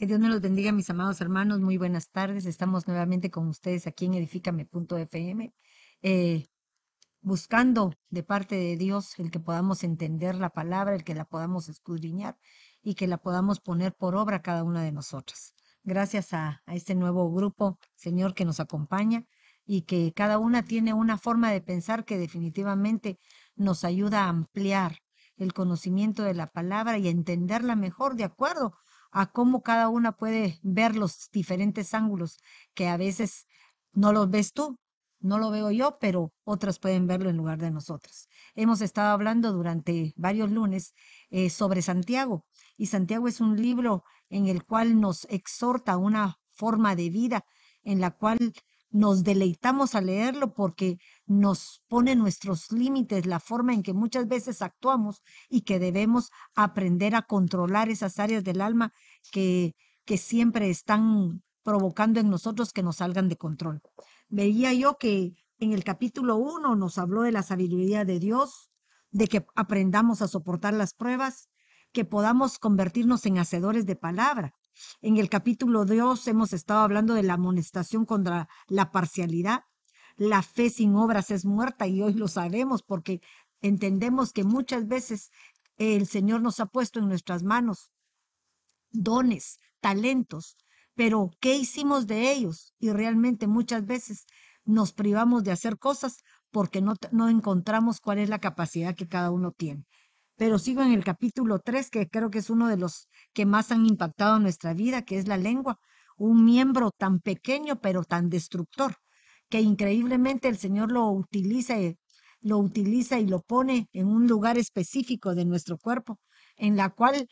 Que Dios me los bendiga, mis amados hermanos. Muy buenas tardes. Estamos nuevamente con ustedes aquí en edifícame.fm, eh, buscando de parte de Dios el que podamos entender la palabra, el que la podamos escudriñar y que la podamos poner por obra cada una de nosotras. Gracias a, a este nuevo grupo, Señor, que nos acompaña y que cada una tiene una forma de pensar que definitivamente nos ayuda a ampliar el conocimiento de la palabra y a entenderla mejor de acuerdo a cómo cada una puede ver los diferentes ángulos que a veces no los ves tú, no lo veo yo, pero otras pueden verlo en lugar de nosotras. Hemos estado hablando durante varios lunes eh, sobre Santiago y Santiago es un libro en el cual nos exhorta una forma de vida en la cual nos deleitamos a leerlo porque nos pone nuestros límites, la forma en que muchas veces actuamos y que debemos aprender a controlar esas áreas del alma que, que siempre están provocando en nosotros que nos salgan de control. Veía yo que en el capítulo 1 nos habló de la sabiduría de Dios, de que aprendamos a soportar las pruebas, que podamos convertirnos en hacedores de palabra, en el capítulo 2 hemos estado hablando de la amonestación contra la parcialidad. La fe sin obras es muerta y hoy lo sabemos porque entendemos que muchas veces el Señor nos ha puesto en nuestras manos dones, talentos, pero ¿qué hicimos de ellos? Y realmente muchas veces nos privamos de hacer cosas porque no, no encontramos cuál es la capacidad que cada uno tiene pero sigo en el capítulo 3, que creo que es uno de los que más han impactado nuestra vida, que es la lengua, un miembro tan pequeño pero tan destructor, que increíblemente el Señor lo utiliza, lo utiliza y lo pone en un lugar específico de nuestro cuerpo, en la cual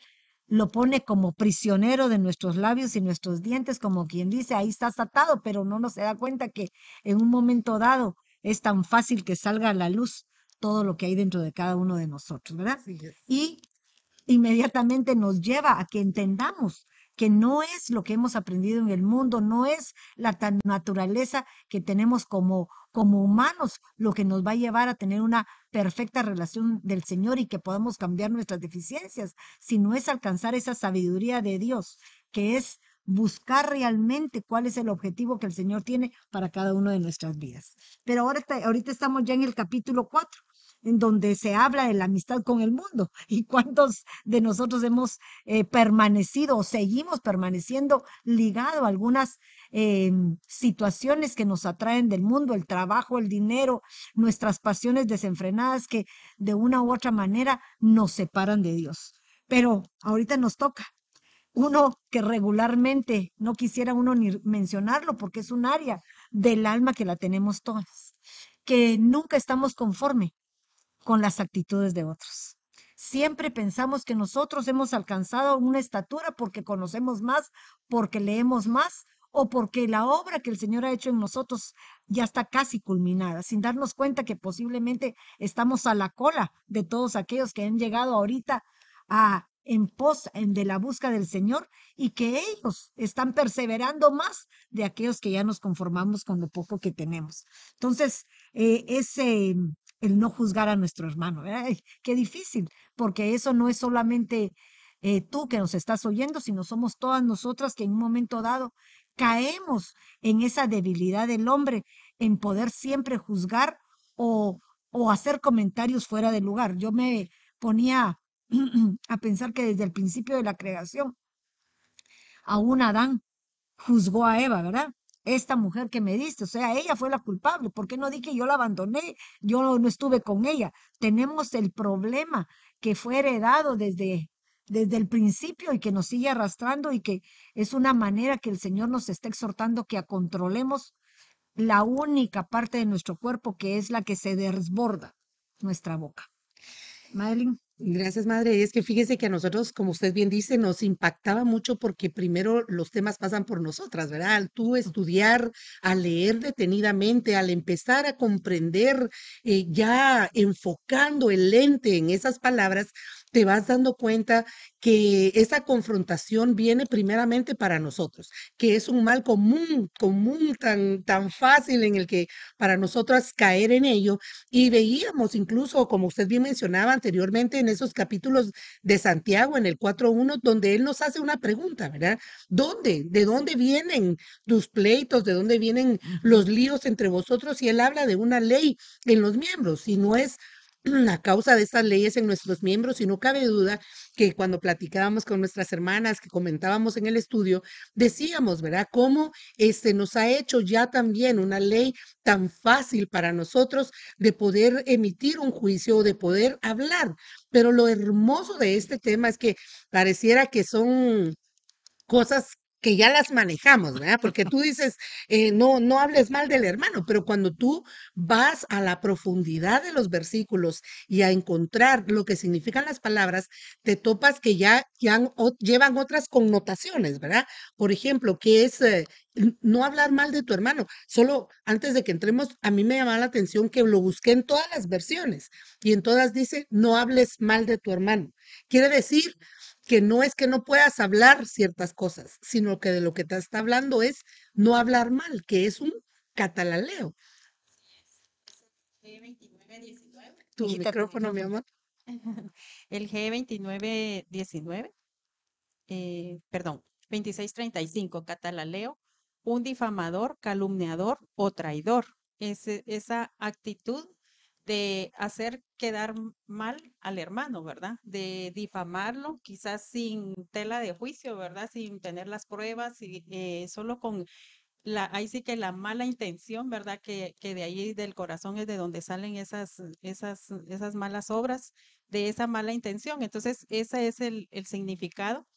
lo pone como prisionero de nuestros labios y nuestros dientes, como quien dice, ahí estás atado, pero no nos se da cuenta que en un momento dado es tan fácil que salga a la luz todo lo que hay dentro de cada uno de nosotros, ¿verdad? Y inmediatamente nos lleva a que entendamos que no es lo que hemos aprendido en el mundo, no es la naturaleza que tenemos como, como humanos lo que nos va a llevar a tener una perfecta relación del Señor y que podamos cambiar nuestras deficiencias, sino es alcanzar esa sabiduría de Dios, que es buscar realmente cuál es el objetivo que el Señor tiene para cada uno de nuestras vidas. Pero ahora, ahorita estamos ya en el capítulo 4 en donde se habla de la amistad con el mundo. ¿Y cuántos de nosotros hemos eh, permanecido o seguimos permaneciendo ligado a algunas em, situaciones que nos atraen del mundo, el trabajo, el dinero, nuestras pasiones desenfrenadas que de una u otra manera nos separan de Dios? Pero ahorita nos toca. Uno que regularmente no quisiera uno ni mencionarlo porque es un área del alma que la tenemos todas, que nunca estamos conforme con las actitudes de otros. Siempre pensamos que nosotros hemos alcanzado una estatura porque conocemos más, porque leemos más o porque la obra que el Señor ha hecho en nosotros ya está casi culminada, sin darnos cuenta que posiblemente estamos a la cola de todos aquellos que han llegado ahorita a en pos de la busca del Señor y que ellos están perseverando más de aquellos que ya nos conformamos con lo poco que tenemos. Entonces, eh, ese el no juzgar a nuestro hermano. qué difícil, porque eso no es solamente eh, tú que nos estás oyendo, sino somos todas nosotras que en un momento dado caemos en esa debilidad del hombre, en poder siempre juzgar o, o hacer comentarios fuera de lugar. Yo me ponía a pensar que desde el principio de la creación, aún Adán juzgó a Eva, ¿verdad? Esta mujer que me diste, o sea, ella fue la culpable, ¿por qué no di que yo la abandoné? Yo no estuve con ella. Tenemos el problema que fue heredado desde desde el principio y que nos sigue arrastrando y que es una manera que el Señor nos está exhortando que controlemos la única parte de nuestro cuerpo que es la que se desborda, nuestra boca. Madeline. Gracias, madre. Y es que fíjese que a nosotros, como usted bien dice, nos impactaba mucho porque primero los temas pasan por nosotras, ¿verdad? Al tú estudiar, a leer detenidamente, al empezar a comprender, eh, ya enfocando el lente en esas palabras, te vas dando cuenta que esa confrontación viene primeramente para nosotros, que es un mal común, común tan, tan fácil en el que para nosotras caer en ello. Y veíamos incluso, como usted bien mencionaba anteriormente, en esos capítulos de Santiago, en el 4.1, donde él nos hace una pregunta, ¿verdad? ¿Dónde? ¿De dónde vienen tus pleitos? ¿De dónde vienen los líos entre vosotros? Y él habla de una ley en los miembros, si no es a causa de estas leyes en nuestros miembros y no cabe duda que cuando platicábamos con nuestras hermanas, que comentábamos en el estudio, decíamos, ¿verdad? Cómo este nos ha hecho ya también una ley tan fácil para nosotros de poder emitir un juicio, de poder hablar. Pero lo hermoso de este tema es que pareciera que son cosas que ya las manejamos, ¿verdad? Porque tú dices, eh, no, no hables mal del hermano, pero cuando tú vas a la profundidad de los versículos y a encontrar lo que significan las palabras, te topas que ya, llevan otras connotaciones, ¿verdad? Por ejemplo, que es eh, no hablar mal de tu hermano. Solo antes de que entremos, a mí me llama la atención que lo busqué en todas las versiones y en todas dice, no hables mal de tu hermano. Quiere decir, que no es que no puedas hablar ciertas cosas, sino que de lo que te está hablando es no hablar mal, que es un catalaleo. Tu micrófono, mi amor. El G2919, eh, perdón, 2635, catalaleo, un difamador, calumniador o traidor. esa actitud de hacer quedar mal al hermano, ¿verdad? De difamarlo, quizás sin tela de juicio, ¿verdad? Sin tener las pruebas y eh, solo con la, ahí sí que la mala intención, ¿verdad? Que, que, de ahí del corazón es de donde salen esas, esas, esas malas obras, de esa mala intención. Entonces, ese es el, el significado.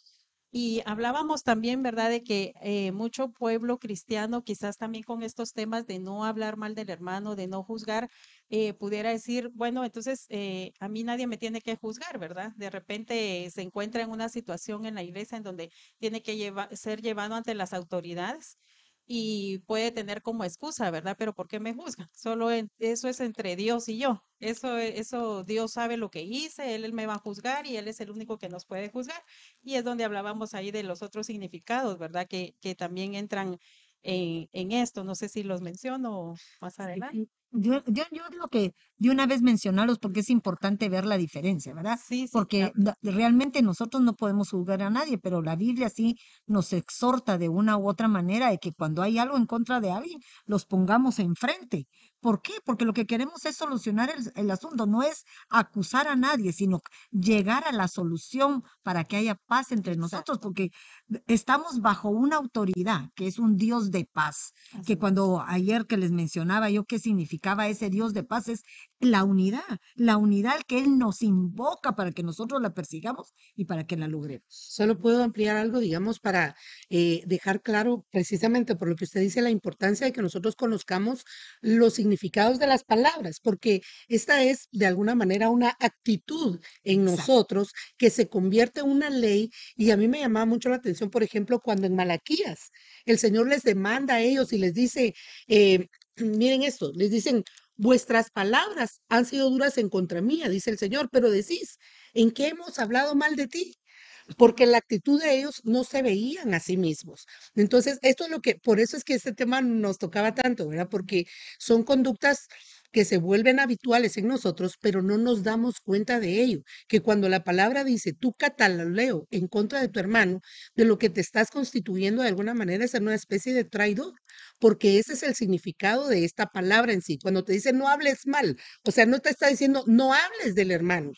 Y hablábamos también, ¿verdad?, de que eh, mucho pueblo cristiano, quizás también con estos temas de no hablar mal del hermano, de no juzgar, eh, pudiera decir, bueno, entonces eh, a mí nadie me tiene que juzgar, ¿verdad? De repente se encuentra en una situación en la iglesia en donde tiene que ser llevado ante las autoridades y puede tener como excusa, ¿verdad? Pero ¿por qué me juzgan? Solo eso es entre Dios y yo. Eso, eso Dios sabe lo que hice, él, él, me va a juzgar y Él es el único que nos puede juzgar. Y es donde hablábamos ahí de los otros significados, ¿verdad? Que, que también entran en, en esto. No sé si los menciono más adelante. Yo, yo, yo digo que de una vez mencionarlos porque es importante ver la diferencia, ¿verdad? Sí, sí. Porque realmente nosotros no podemos juzgar a nadie, pero la Biblia sí nos exhorta de una u otra manera de que cuando hay algo en contra de alguien, los pongamos enfrente. ¿Por qué? Porque lo que queremos es solucionar el, el asunto, no es acusar a nadie, sino llegar a la solución para que haya paz entre nosotros, porque estamos bajo una autoridad que es un Dios de paz, que cuando ayer que les mencionaba yo qué significaba ese Dios de paz es la unidad, la unidad que Él nos invoca para que nosotros la persigamos y para que la logremos. Solo puedo ampliar algo, digamos, para eh, dejar claro precisamente por lo que usted dice la importancia de que nosotros conozcamos los significados de las palabras, porque esta es de alguna manera una actitud en nosotros que se convierte en una ley y a mí me llamaba mucho la atención, por ejemplo, cuando en Malaquías el Señor les demanda a ellos y les dice, eh, miren esto, les dicen, Vuestras palabras han sido duras en contra mía, dice el Señor, pero decís, ¿en qué hemos hablado mal de ti? Porque la actitud de ellos no se veían a sí mismos. Entonces, esto es lo que, por eso es que este tema nos tocaba tanto, ¿verdad? Porque son conductas que se vuelven habituales en nosotros, pero no nos damos cuenta de ello, que cuando la palabra dice, tú cataleo en contra de tu hermano, de lo que te estás constituyendo de alguna manera es una especie de traidor, porque ese es el significado de esta palabra en sí. Cuando te dice no hables mal, o sea, no te está diciendo no hables del hermano,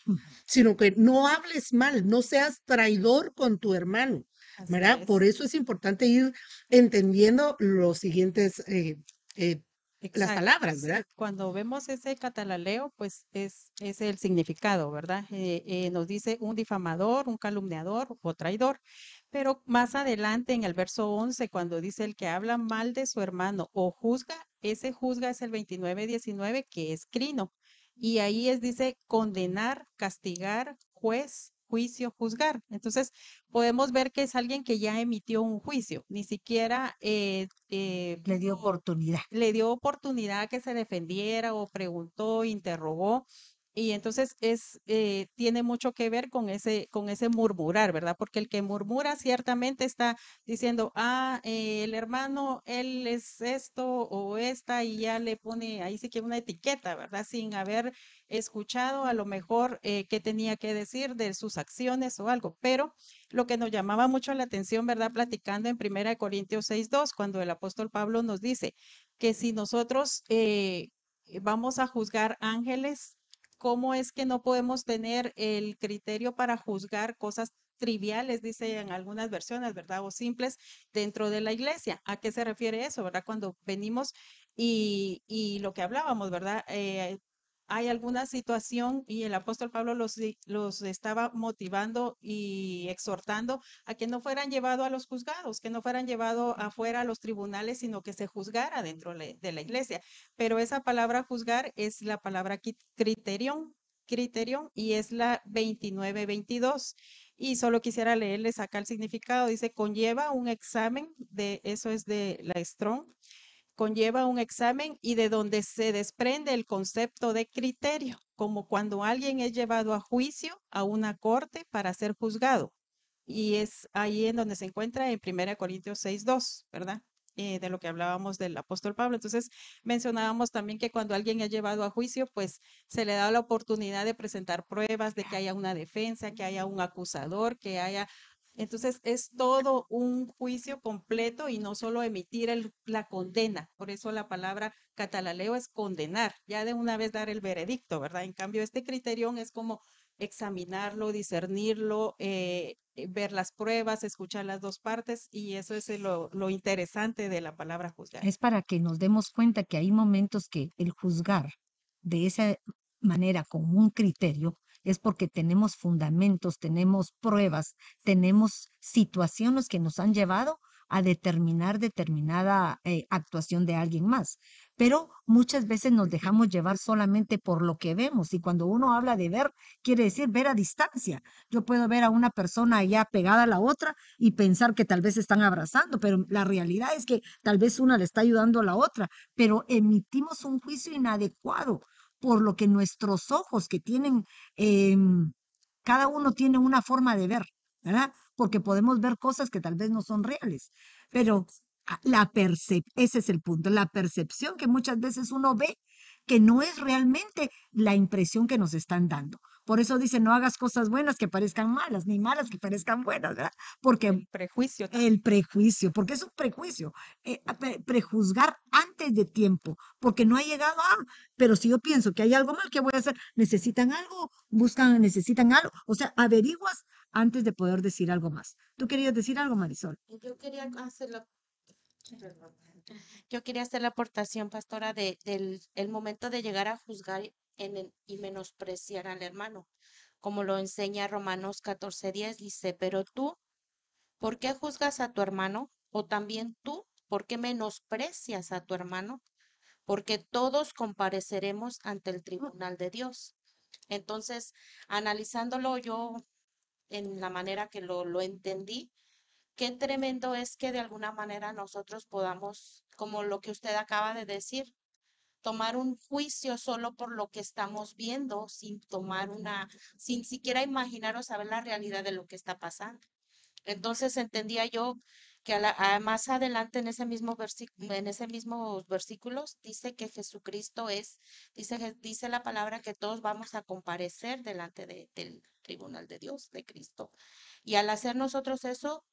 sino que no hables mal, no seas traidor con tu hermano. ¿verdad? Por eso es importante ir entendiendo los siguientes eh, eh, las palabras, ¿verdad? Cuando vemos ese catalaleo, pues es, es el significado, ¿verdad? Eh, eh, nos dice un difamador, un calumniador o traidor. Pero más adelante en el verso 11, cuando dice el que habla mal de su hermano o juzga, ese juzga es el 29-19, que es crino. Y ahí es, dice, condenar, castigar, juez, juicio, juzgar. Entonces, podemos ver que es alguien que ya emitió un juicio, ni siquiera eh, eh, le dio oportunidad. Le dio oportunidad que se defendiera o preguntó, interrogó. Y entonces es, eh, tiene mucho que ver con ese, con ese murmurar, ¿verdad? Porque el que murmura ciertamente está diciendo, ah, eh, el hermano, él es esto o esta, y ya le pone ahí sí que una etiqueta, ¿verdad? Sin haber escuchado a lo mejor eh, qué tenía que decir de sus acciones o algo. Pero lo que nos llamaba mucho la atención, ¿verdad? Platicando en 1 Corintios 6.2, cuando el apóstol Pablo nos dice que si nosotros vamos a juzgar ángeles, cómo es que no podemos tener el criterio para juzgar cosas triviales, dice en algunas versiones, ¿verdad? O simples dentro de la iglesia. ¿A qué se refiere eso, verdad? Cuando venimos y, lo que hablábamos, ¿verdad? Eh, hay alguna situación y el apóstol Pablo los, los estaba motivando y exhortando a que no fueran llevados a los juzgados, que no fueran llevados afuera a los tribunales, sino que se juzgara dentro de la iglesia. Pero esa palabra juzgar es la palabra criterion, criterion y es la 2922. Y solo quisiera leerles acá el significado. Dice, conlleva un examen de, eso es de la Strong, conlleva un examen y de donde se desprende el concepto de criterio, como cuando alguien es llevado a juicio a una corte para ser juzgado. Y es ahí en donde se encuentra en 1 Corintios 6.2, ¿verdad? Eh, de lo que hablábamos del apóstol Pablo. Entonces, mencionábamos también que cuando alguien es llevado a juicio, pues se le da la oportunidad de presentar pruebas, de que haya una defensa, que haya un acusador, que haya entonces es todo un juicio completo y no solo emitir la condena. Por eso la palabra catalaleo es condenar, ya de una vez dar el veredicto, ¿verdad? En cambio, este criterio es como examinarlo, discernirlo, eh, eh, ver las pruebas, escuchar las dos partes y eso es lo interesante de la palabra juzgar. Es para que nos demos cuenta que hay momentos que el juzgar de esa manera con un criterio es porque tenemos fundamentos, tenemos pruebas, tenemos situaciones que nos han llevado a determinar determinada eh, actuación de alguien más. Pero muchas veces nos dejamos llevar solamente por lo que vemos y cuando uno habla de ver, quiere decir ver a distancia. Yo puedo ver a una persona allá pegada a la otra y pensar que tal vez están abrazando, pero la realidad es que tal vez una le está ayudando a la otra, pero emitimos un juicio inadecuado por lo que nuestros ojos que tienen, em, cada uno tiene una forma de ver, ¿verdad? Porque podemos ver cosas que tal vez no son reales, pero la percep ese es el punto, la percepción que muchas veces uno ve que no es realmente la impresión que nos están dando. Por eso dice, no hagas cosas buenas que parezcan malas, ni malas que parezcan buenas, ¿verdad? Porque el prejuicio. El prejuicio, porque es un prejuicio. Eh, prejuzgar antes de tiempo, porque no ha llegado a, pero si yo pienso que hay algo mal que voy a hacer, necesitan algo, buscan, necesitan algo, o sea, averiguas antes de poder decir algo más. ¿Tú querías decir algo, Marisol? Yo quería hacer la, yo quería hacer la aportación, pastora, de, del el momento de llegar a juzgar en y menospreciar al hermano, como lo enseña Romanos 14:10, dice, pero tú, ¿por qué juzgas a tu hermano? O también tú, ¿por qué menosprecias a tu hermano? Porque todos compareceremos ante el tribunal de Dios. Entonces, analizándolo yo en la manera que lo, lo entendí, qué tremendo es que de alguna manera nosotros podamos, como lo que usted acaba de decir, tomar un juicio solo por lo que estamos viendo, sin tomar una, sin siquiera imaginar o saber la realidad de lo que está pasando. Entonces entendía yo que más adelante en ese mismo versículo, en ese mismo versículos dice que Jesucristo es, dice, dice la palabra que todos vamos a comparecer delante del tribunal de Dios, de Cristo. Y al hacer nosotros eso,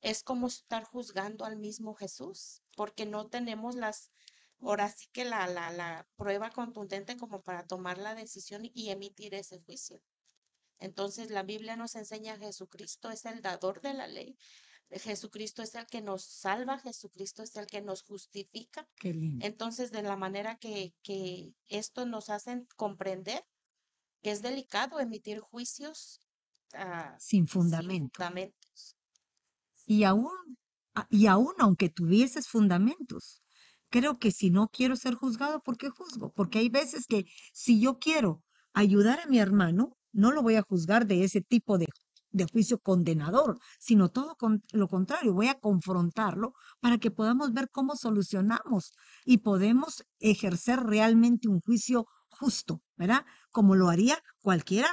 es como estar juzgando al mismo Jesús, porque no tenemos las, ahora sí que la, la, la prueba contundente como para tomar la decisión y emitir ese juicio. Entonces la Biblia nos enseña a Jesucristo es el dador de la ley. Jesucristo es el que nos salva, Jesucristo es el que nos justifica. Entonces, de la manera que, que esto nos hace comprender que es delicado emitir juicios ah, sin, fundamento. sin fundamentos. Y aún, y aún aunque tuvieses fundamentos, creo que si no quiero ser juzgado, ¿por qué juzgo? Porque hay veces que si yo quiero ayudar a mi hermano, no lo voy a juzgar de ese tipo de, de juicio condenador, sino todo con, lo contrario, voy a confrontarlo para que podamos ver cómo solucionamos y podemos ejercer realmente un juicio justo, ¿verdad? Como lo haría cualquiera,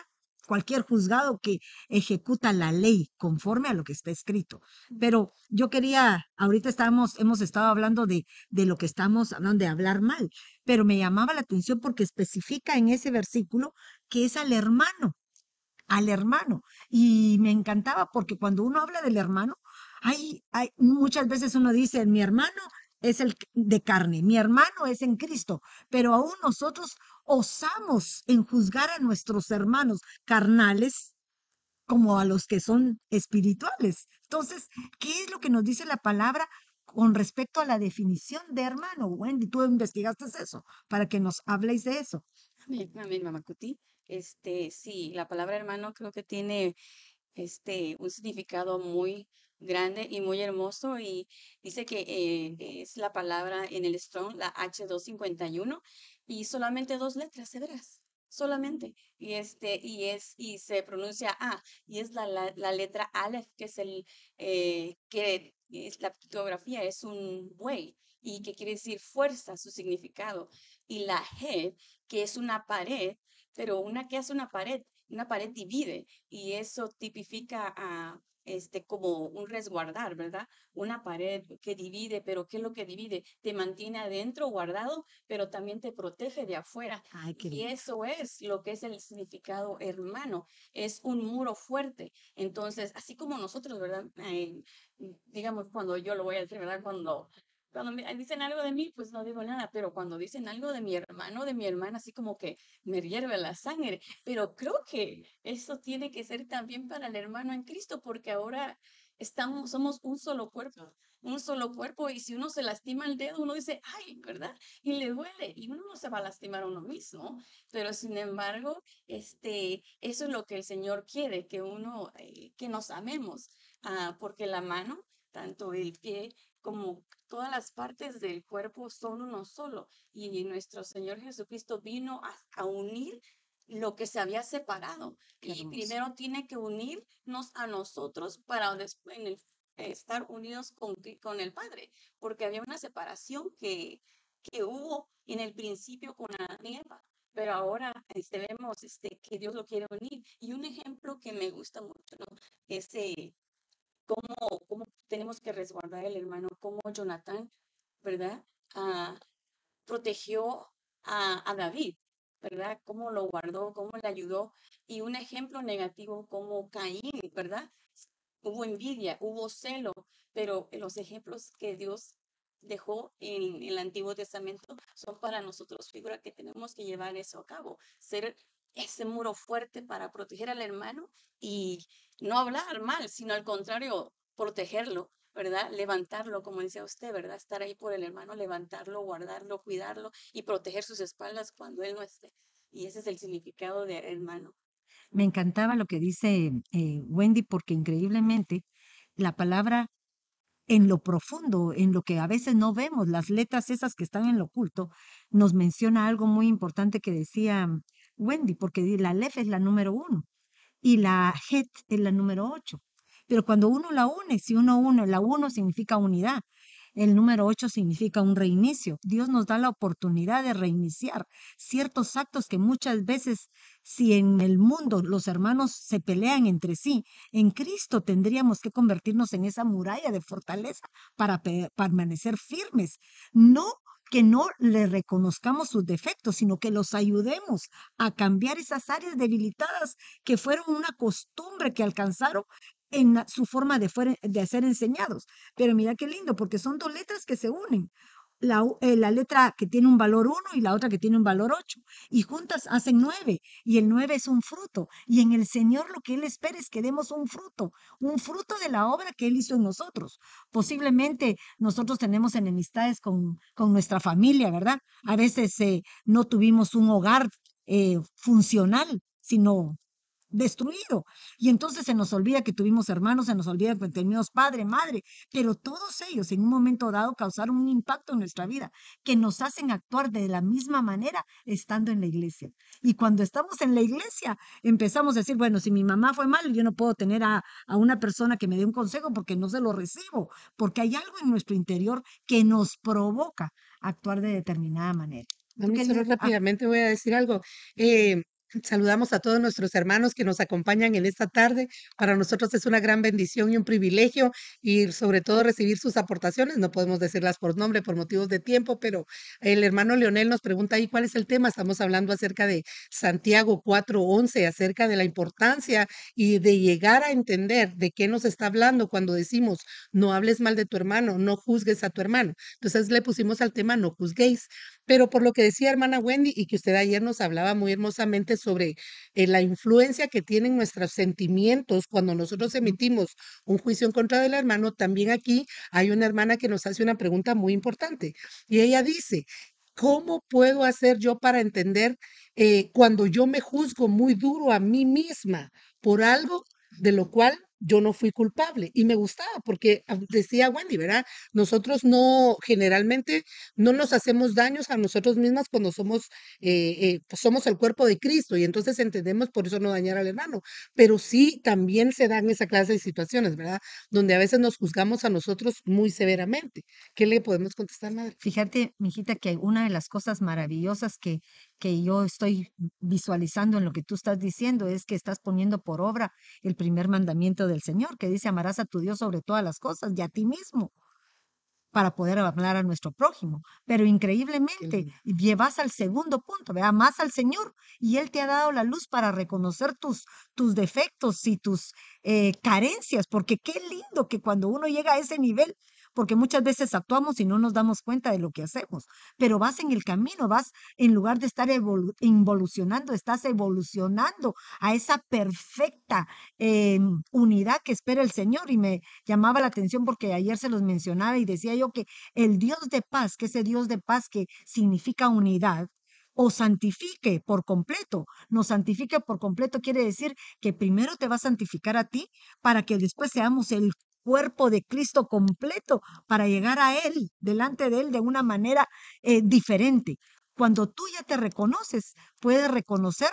cualquier juzgado que ejecuta la ley conforme a lo que está escrito. Pero yo quería, ahorita estamos, hemos estado hablando de, de lo que estamos hablando de hablar mal, pero me llamaba la atención porque especifica en ese versículo que es al hermano, al hermano. Y me encantaba porque cuando uno habla del hermano, hay, hay, muchas veces uno dice, mi hermano es el de carne, mi hermano es en Cristo, pero aún nosotros osamos en juzgar a nuestros hermanos carnales como a los que son espirituales. Entonces, ¿qué es lo que nos dice la palabra con respecto a la definición de hermano? Wendy, tú investigaste eso para que nos habléis de eso. Amén, mamá Cuti. Este, sí, la palabra hermano creo que tiene este un significado muy grande y muy hermoso y dice que eh, es la palabra en el Strong, la H251 y solamente dos letras hebreas, solamente. Y este, y es, y se pronuncia A, y es la, la, letra Aleph, que es el, eh, que es la pictografía, es un buey, y que quiere decir fuerza, su significado. Y la G, que es una pared, pero una que hace una pared, una pared divide, y eso tipifica a este, como un resguardar, ¿verdad? Una pared que divide, pero ¿qué es lo que divide? Te mantiene adentro guardado, pero también te protege de afuera. y eso es lo que es el significado hermano, es un muro fuerte. Entonces, así como nosotros, ¿verdad? digamos, cuando yo lo voy a decir, ¿verdad? Cuando cuando me dicen algo de mí, pues no digo nada, pero cuando dicen algo de mi hermano, de mi hermana, así como que me hierve la sangre. Pero creo que eso tiene que ser también para el hermano en Cristo, porque ahora estamos, somos un solo cuerpo, un solo cuerpo, y si uno se lastima el dedo, uno dice, ay, ¿verdad? Y le duele, y uno no se va a lastimar a uno mismo, pero sin embargo, este, eso es lo que el Señor quiere, que uno, eh, que nos amemos, ah, porque la mano, tanto el pie como todas las partes del cuerpo son uno solo. Y nuestro Señor Jesucristo vino a, unir lo que se había separado. y primero tiene que unirnos a nosotros para después estar unidos con, con el Padre, porque había una separación que, que hubo en el principio con la nieva pero ahora este, vemos este, que Dios lo quiere unir. Y un ejemplo que me gusta mucho ¿no? es eh, cómo, cómo tenemos que resguardar el hermano, cómo Jonathan, ¿verdad? Ah, protegió a, a, David, ¿verdad? Cómo lo guardó, cómo le ayudó. Y un ejemplo negativo como Caín, ¿verdad? Hubo envidia, hubo celo, pero los ejemplos que Dios dejó en, en el Antiguo Testamento son para nosotros figura que tenemos que llevar eso a cabo, ser ese muro fuerte para proteger al hermano y no hablar mal, sino al contrario, protegerlo, ¿verdad? Levantarlo, como decía usted, ¿verdad? Estar ahí por el hermano, levantarlo, guardarlo, cuidarlo y proteger sus espaldas cuando él no esté. Y ese es el significado de hermano. Me encantaba lo que dice eh, Wendy porque increíblemente la palabra en lo profundo, en lo que a veces no vemos, las letras esas que están en lo oculto, nos menciona algo muy importante que decía Wendy, porque la Lef es la número uno y la Het es la número ocho. Pero cuando uno la une, si uno une, la uno significa unidad. El número ocho significa un reinicio. Dios nos da la oportunidad de reiniciar ciertos actos que muchas veces, si en el mundo los hermanos se pelean entre sí, en Cristo tendríamos que convertirnos en esa muralla de fortaleza para permanecer firmes. No que no le reconozcamos sus defectos, sino que los ayudemos a cambiar esas áreas debilitadas que fueron una costumbre que alcanzaron en su forma de, de ser enseñados. Pero mira qué lindo, porque son dos letras que se unen la, eh, la, letra que tiene un valor 1 y la otra que tiene un valor 8. Y juntas hacen 9. Y el 9 es un fruto. Y en el Señor lo que Él espera es que demos un fruto, un fruto de la obra que Él hizo en nosotros. Posiblemente nosotros tenemos enemistades con, con nuestra familia, ¿verdad? A veces eh, no tuvimos un hogar eh, funcional, sino destruido. Y entonces se nos olvida que tuvimos hermanos, se nos olvida que teníamos padre, madre, pero todos ellos en un momento dado causaron un impacto en nuestra vida que nos hacen actuar de la misma manera estando en la iglesia. Y cuando estamos en la iglesia empezamos a decir, bueno, si mi mamá fue mal, yo no puedo tener a, a una persona que me dé un consejo porque no se lo recibo, porque hay algo en nuestro interior que nos provoca actuar de determinada manera. Ah, rápidamente voy a decir algo. Eh, saludamos a todos nuestros hermanos que nos acompañan en esta tarde. Para nosotros es una gran bendición y un privilegio y sobre todo recibir sus aportaciones. No podemos decirlas por nombre por motivos de tiempo, pero el hermano Leonel nos pregunta ahí cuál es el tema. Estamos hablando acerca de Santiago 4:11, acerca de la importancia y de llegar a entender de qué nos está hablando cuando decimos no hables mal de tu hermano, no juzgues a tu hermano. Entonces le pusimos al tema no juzguéis. Pero por lo que decía hermana Wendy y que usted ayer nos hablaba muy hermosamente sobre eh, la influencia que tienen nuestros sentimientos cuando nosotros emitimos un juicio en contra del hermano, también aquí hay una hermana que nos hace una pregunta muy importante y ella dice, ¿cómo puedo hacer yo para entender eh, cuando yo me juzgo muy duro a mí misma por algo de lo cual yo no fui culpable y me gustaba porque ah, decía Wendy, ¿verdad? Nosotros no, generalmente no nos hacemos daños a nosotros mismas cuando somos, eh, eh, pues somos el cuerpo de Cristo y entonces entendemos por eso no dañar al hermano, pero sí también se dan esa clase de situaciones, ¿verdad? Donde a veces nos juzgamos a nosotros muy severamente. ¿Qué le podemos contestar, madre? Fíjate, mijita, que una de las cosas maravillosas que, que yo estoy visualizando en lo que tú estás diciendo es que estás poniendo por obra el primer mandamiento del Señor, que dice amarás a tu Dios sobre todas las cosas y a ti mismo para poder hablar a nuestro prójimo. Pero increíblemente, llevas al segundo punto, ve, más al Señor y Él te ha dado la luz para reconocer tus, tus defectos y tus eh, carencias, porque qué lindo que cuando uno llega a ese nivel, porque muchas veces actuamos y no nos damos cuenta de lo que hacemos, pero vas en el camino, vas en lugar de estar involucionando, estás evolucionando a esa perfecta eh, unidad que espera el Señor. Y me llamaba la atención porque ayer se los mencionaba y decía yo que el Dios de paz, que ese Dios de paz que significa unidad, o santifique por completo. No santifique por completo quiere decir que primero te va a santificar a ti para que después seamos el cuerpo de Cristo completo para llegar a Él, delante de Él, de una manera eh, diferente. Cuando tú ya te reconoces, puedes reconocer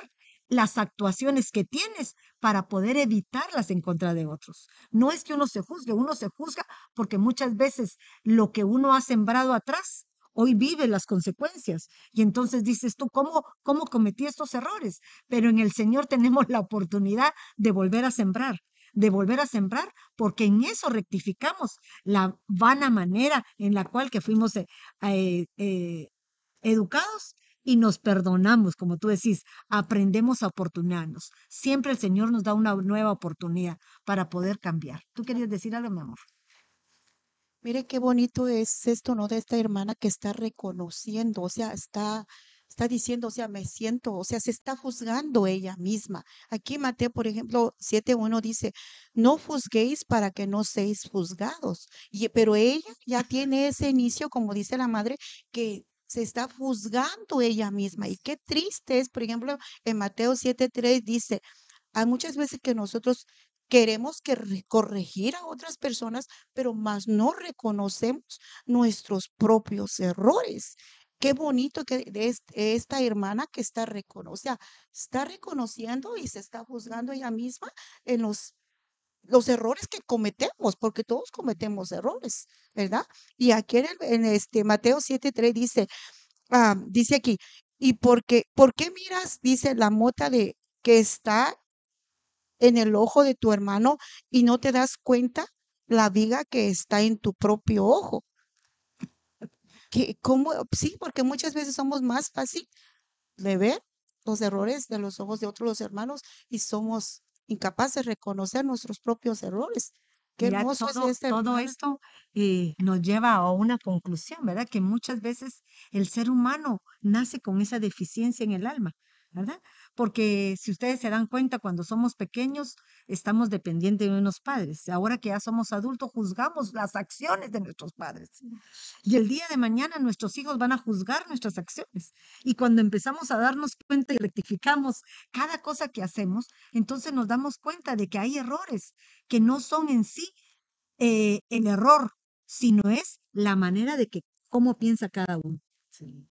las actuaciones que tienes para poder evitarlas en contra de otros. No es que uno se juzgue, uno se juzga porque muchas veces lo que uno ha sembrado atrás, hoy vive las consecuencias. Y entonces dices tú, ¿cómo, cómo cometí estos errores? Pero en el Señor tenemos la oportunidad de volver a sembrar de volver a sembrar, porque en eso rectificamos la vana manera en la cual que fuimos eh, eh, eh, educados y nos perdonamos, como tú decís, aprendemos a oportunarnos. Siempre el Señor nos da una nueva oportunidad para poder cambiar. ¿Tú querías decir algo, mi amor? Mire qué bonito es esto, ¿no? De esta hermana que está reconociendo, o sea, está está diciendo, o sea, me siento, o sea, se está juzgando ella misma. Aquí Mateo, por ejemplo, 7.1 dice, no juzguéis para que no seáis juzgados. Pero ella ya tiene ese inicio, como dice la madre, que se está juzgando ella misma. Y qué triste es, por ejemplo, en Mateo 7.3 dice, hay muchas veces que nosotros queremos que corregir a otras personas, pero más no reconocemos nuestros propios errores. Qué bonito que esta hermana que está reconociendo, está reconociendo y se está juzgando ella misma en los, los errores que cometemos, porque todos cometemos errores, ¿verdad? Y aquí en, en este Mateo 7:3 dice, ah, dice aquí, y porque, ¿por qué miras, dice la mota de que está en el ojo de tu hermano y no te das cuenta la viga que está en tu propio ojo? Que cómo, sí, porque muchas veces somos más fácil de ver los errores de los ojos de otros hermanos y somos incapaces de reconocer nuestros propios errores. Qué hermoso todo, es este todo esto eh, nos lleva a una conclusión, ¿verdad? Que muchas veces el ser humano nace con esa deficiencia en el alma, ¿verdad? Porque si ustedes se dan cuenta, cuando somos pequeños, estamos dependientes de unos padres. Ahora que ya somos adultos, juzgamos las acciones de nuestros padres. Y el día de mañana nuestros hijos van a juzgar nuestras acciones. Y cuando empezamos a darnos cuenta y rectificamos cada cosa que hacemos, entonces nos damos cuenta de que hay errores que no son en sí eh, el error, sino es la manera de que cómo piensa cada uno. Sí,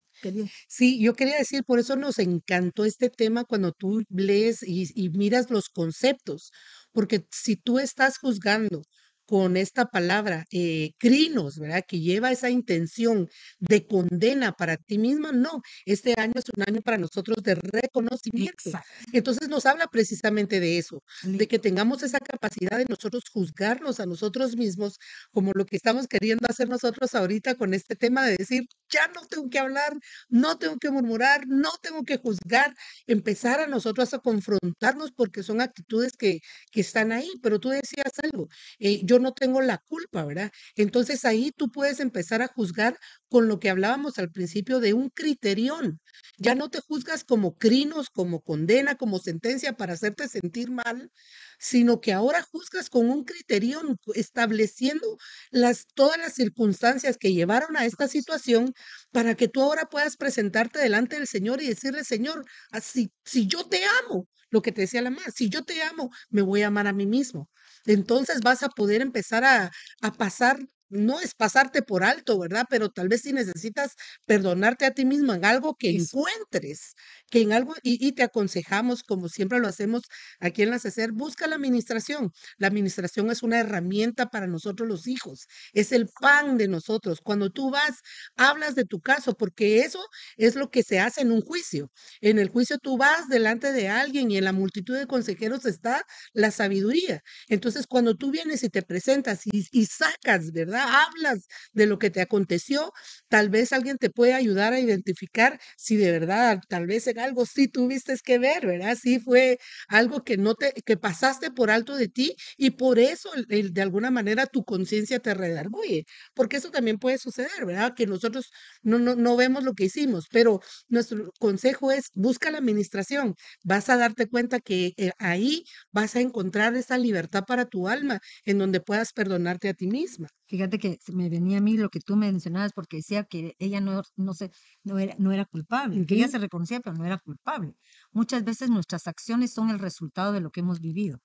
yo quería decir, por eso nos encantó este tema cuando tú lees y miras los conceptos, porque si tú estás juzgando con esta palabra, eh, crinos, ¿verdad? Que lleva esa intención de condena para ti misma, no, este año es un año para nosotros de reconocimiento. Exacto. Entonces nos habla precisamente de eso, de que tengamos esa capacidad de nosotros juzgarnos a nosotros mismos, como lo que estamos queriendo hacer nosotros ahorita con este tema de decir, ya no tengo que hablar, no tengo que murmurar, no tengo que juzgar, empezar a nosotros a confrontarnos porque son actitudes que, que están ahí, pero tú decías algo, eh, yo no tengo la culpa, ¿verdad? Entonces ahí tú puedes empezar a juzgar con lo que hablábamos al principio de un criterión. Ya no te juzgas como crinos, como condena, como sentencia para hacerte sentir mal, sino que ahora juzgas con un criterión, estableciendo las, todas las circunstancias que llevaron a esta situación para que tú ahora puedas presentarte delante del Señor y decirle, Señor, así, si yo te amo, lo que te decía la mamá, si yo te amo, me voy a amar a mí mismo. Entonces vas a poder empezar a, a pasar, no es pasarte por alto, ¿verdad? Pero tal vez si necesitas perdonarte a ti mismo en algo que encuentres, que en algo, y, y te aconsejamos, como siempre lo hacemos aquí en la CECER, busca la administración. La administración es una herramienta para nosotros los hijos, es el pan de nosotros. Cuando tú vas, hablas de tu caso, porque eso es lo que se hace en un juicio. En el juicio tú vas delante de alguien y en la multitud de consejeros está la sabiduría. Entonces, cuando tú vienes y te presentas y, y sacas, ¿verdad? Hablas de lo que te aconteció, tal vez alguien te puede ayudar a identificar si de verdad, tal vez en algo sí tuviste que ver, ¿verdad? Sí fue algo que no te, que pasaste por alto de ti y por eso de alguna manera tu conciencia te redarguye, porque eso también puede suceder, ¿verdad? Que nosotros no, no, no vemos lo que hicimos, pero nuestro consejo es busca la administración, vas a darte cuenta que eh, ahí vas a encontrar esa libertad para tu alma, en donde puedas perdonarte a ti misma. Fíjate que se me venía a mí lo que tú mencionabas porque decía que ella no, no, se, no, era, no era culpable, que ella Ujú. se reconocía, pero no era culpable. Muchas veces nuestras acciones son el resultado de lo que hemos vivido.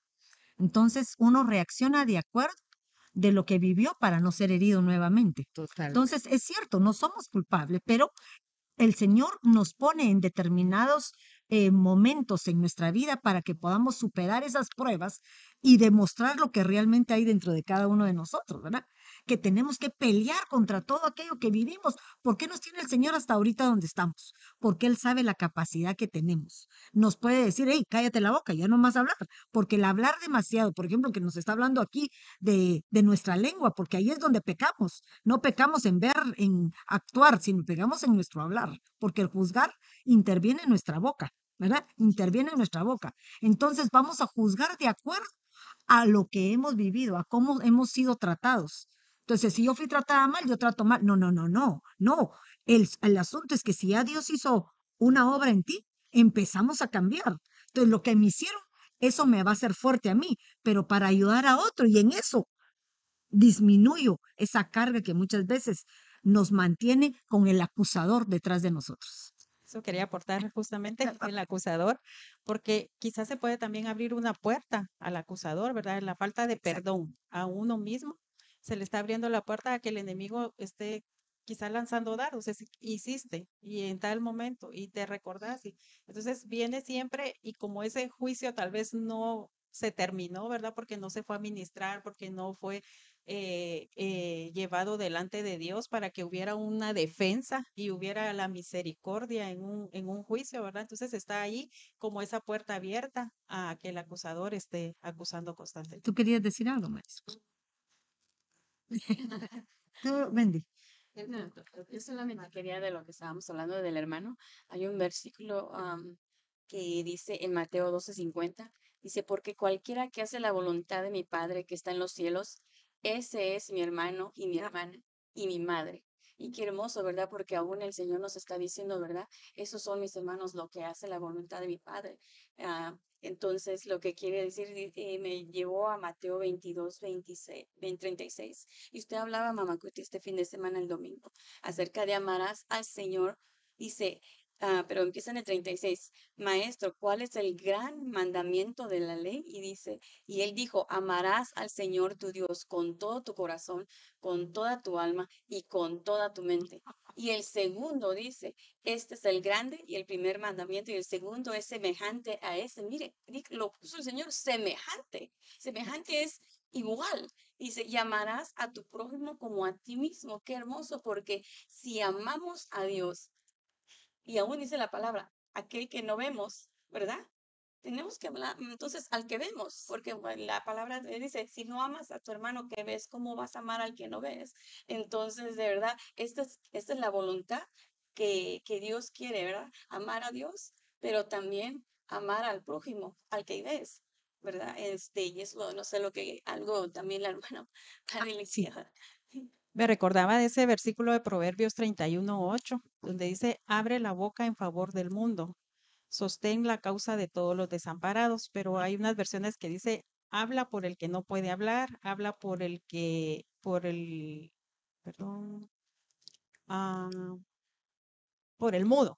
Entonces uno reacciona de acuerdo de lo que vivió para no ser herido nuevamente. Total. Entonces es cierto, no somos culpables, pero el Señor nos pone en determinados eh, momentos en nuestra vida para que podamos superar esas pruebas y demostrar lo que realmente hay dentro de cada uno de nosotros, ¿verdad? Que tenemos que pelear contra todo aquello que vivimos. ¿Por qué nos tiene el Señor hasta ahorita donde estamos? Porque Él sabe la capacidad que tenemos. Nos puede decir, hey, cállate la boca, ya no más hablar, porque el hablar demasiado, por ejemplo, que nos está hablando aquí de, de nuestra lengua, porque ahí es donde pecamos. No pecamos en ver, en actuar, sino pecamos en nuestro hablar, porque el juzgar interviene en nuestra boca, ¿verdad? Interviene en nuestra boca. Entonces vamos a juzgar de acuerdo a lo que hemos vivido, a cómo hemos sido tratados. Entonces, si yo fui tratada mal, yo trato mal. No, no, no, no, no. El, el asunto es que si ya Dios hizo una obra en ti, empezamos a cambiar. Entonces, lo que me hicieron, eso me va a hacer fuerte a mí, pero para ayudar a otro y en eso disminuyo esa carga que muchas veces nos mantiene con el acusador detrás de nosotros. Eso quería aportar justamente el acusador, porque quizás se puede también abrir una puerta al acusador, ¿verdad? La falta de perdón a uno mismo, se le está abriendo la puerta a que el enemigo esté quizás lanzando dardos, es, hiciste y en tal momento y te recordás. Y, entonces viene siempre y como ese juicio tal vez no se terminó, ¿verdad? Porque no se fue a ministrar, porque no fue eh, eh, llevado delante de Dios para que hubiera una defensa y hubiera la misericordia en un, en un juicio, ¿verdad? Entonces está ahí como esa puerta abierta a que el acusador esté acusando constantemente. ¿Tú querías decir algo, Marisol? Tú, Wendy. Yo solamente quería de lo que estábamos hablando del hermano. Hay un versículo que dice en Mateo 12:50, dice, porque cualquiera que hace la voluntad de mi Padre que está en los cielos, ese es mi hermano y mi hermana y mi madre. Y qué hermoso, ¿verdad? Porque aún el Señor nos está diciendo, ¿verdad? Esos son mis hermanos, lo que hace la voluntad de mi Padre. Ah, entonces, lo que quiere decir, eh, me llevó a Mateo 22, 26, 20, 36. Y usted hablaba, Mamá Cuti, este fin de semana, el domingo, acerca de amarás al Señor. Dice, ah, pero empieza en el 36. Maestro, ¿cuál es el gran mandamiento de la ley? Y dice, y él dijo, amarás al Señor tu Dios con todo tu corazón, con toda tu alma y con toda tu mente. Y el segundo dice, este es el grande y el primer mandamiento y el segundo es semejante a ese. Mire, lo puso el Señor semejante. Semejante es igual. Dice, llamarás a tu prójimo como a ti mismo. Qué hermoso, porque si amamos a Dios, y aún dice la palabra, aquel que no vemos, ¿verdad? Tenemos que hablar, entonces, al que vemos, porque bueno, la palabra dice, si no amas a tu hermano que ves, ¿cómo vas a amar al que no ves? Entonces, de verdad, esta es, esta es la voluntad que, que Dios quiere, ¿verdad? Amar a Dios, pero también amar al prójimo, al que ves, ¿verdad? Este, y eso, no sé lo que, algo también la hermana Sí. decía. Me recordaba de ese versículo de Proverbios 31.8, donde dice, abre la boca en favor del mundo, sostén la causa de todos los desamparados, pero hay unas versiones que dice, habla por el que no puede hablar, habla por el que, por el, perdón, ah, por el mudo.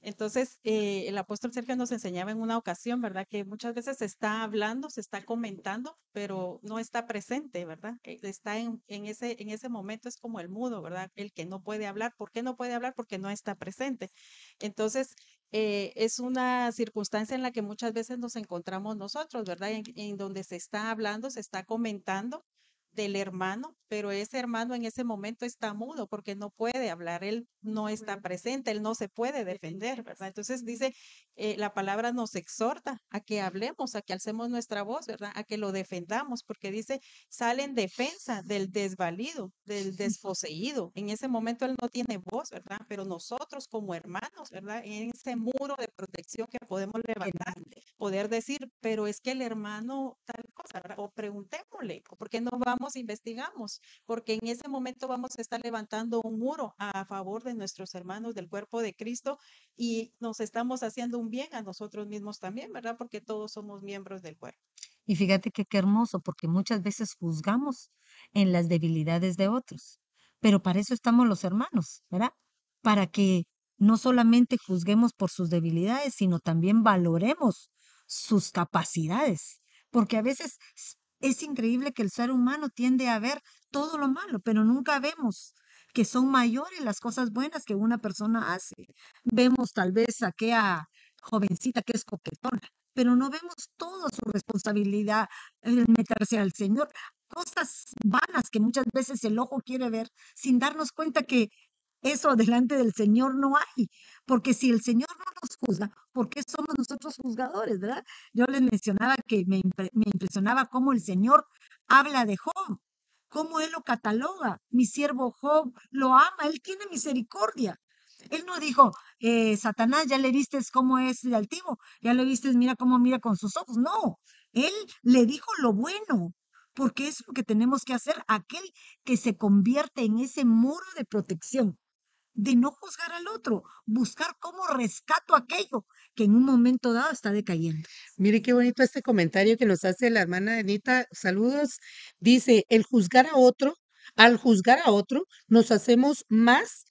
Entonces, eh, el apóstol Sergio nos enseñaba en una ocasión, ¿verdad? Que muchas veces se está hablando, se está comentando, pero no está presente, ¿verdad? Está en, en ese, en ese momento es como el mudo, ¿verdad? El que no puede hablar. ¿Por qué no puede hablar? Porque no está presente. Entonces, eh, es una circunstancia en la que muchas veces nos encontramos nosotros, ¿verdad? En donde se está hablando, se está comentando del hermano, pero ese hermano en ese momento está mudo porque no puede hablar, él no está presente, él no se puede defender, ¿verdad? Entonces dice, eh, la palabra nos exhorta a que hablemos, a que alcemos nuestra voz, ¿verdad? A que lo defendamos, porque dice, sale en defensa del desvalido, del desposeído. En ese momento él no tiene voz, ¿verdad? Pero nosotros como hermanos, ¿verdad? En ese muro de protección que podemos levantar, poder decir, pero es que el hermano tal cosa, ¿verdad? O preguntémosle, ¿por qué no vamos e investigamos? Porque en ese momento vamos a estar levantando un muro a favor de nuestros hermanos del cuerpo de Cristo y nos estamos haciendo un bien a nosotros mismos también, ¿verdad? Porque todos somos miembros del cuerpo. Y fíjate que qué hermoso, porque muchas veces juzgamos en las debilidades de otros, pero para eso estamos los hermanos, ¿verdad? Para que no solamente juzguemos por sus debilidades, sino también valoremos sus capacidades, porque a veces es increíble que el ser humano tiende a ver todo lo malo, pero nunca vemos que son mayores las cosas buenas que una persona hace. Vemos tal vez a aquella jovencita que es coquetona, pero no vemos toda su responsabilidad en meterse al Señor. Cosas vanas que muchas veces el ojo quiere ver sin darnos cuenta que eso delante del Señor no hay. Porque si el Señor no nos juzga, ¿por qué somos nosotros juzgadores, verdad? Yo les mencionaba que me, impre- me impresionaba cómo el Señor habla de Job, cómo Él lo cataloga. Mi siervo Job lo ama, Él tiene misericordia. Él no dijo, eh, Satanás, ya le vistes cómo es de altivo, ya le vistes, mira cómo mira con sus ojos. No, él le dijo lo bueno, porque es lo que tenemos que hacer, aquel que se convierte en ese muro de protección, de no juzgar al otro, buscar cómo rescato aquello que en un momento dado está decayendo. Mire qué bonito este comentario que nos hace la hermana Anita. Saludos. Dice, el juzgar a otro, al juzgar a otro, nos hacemos más,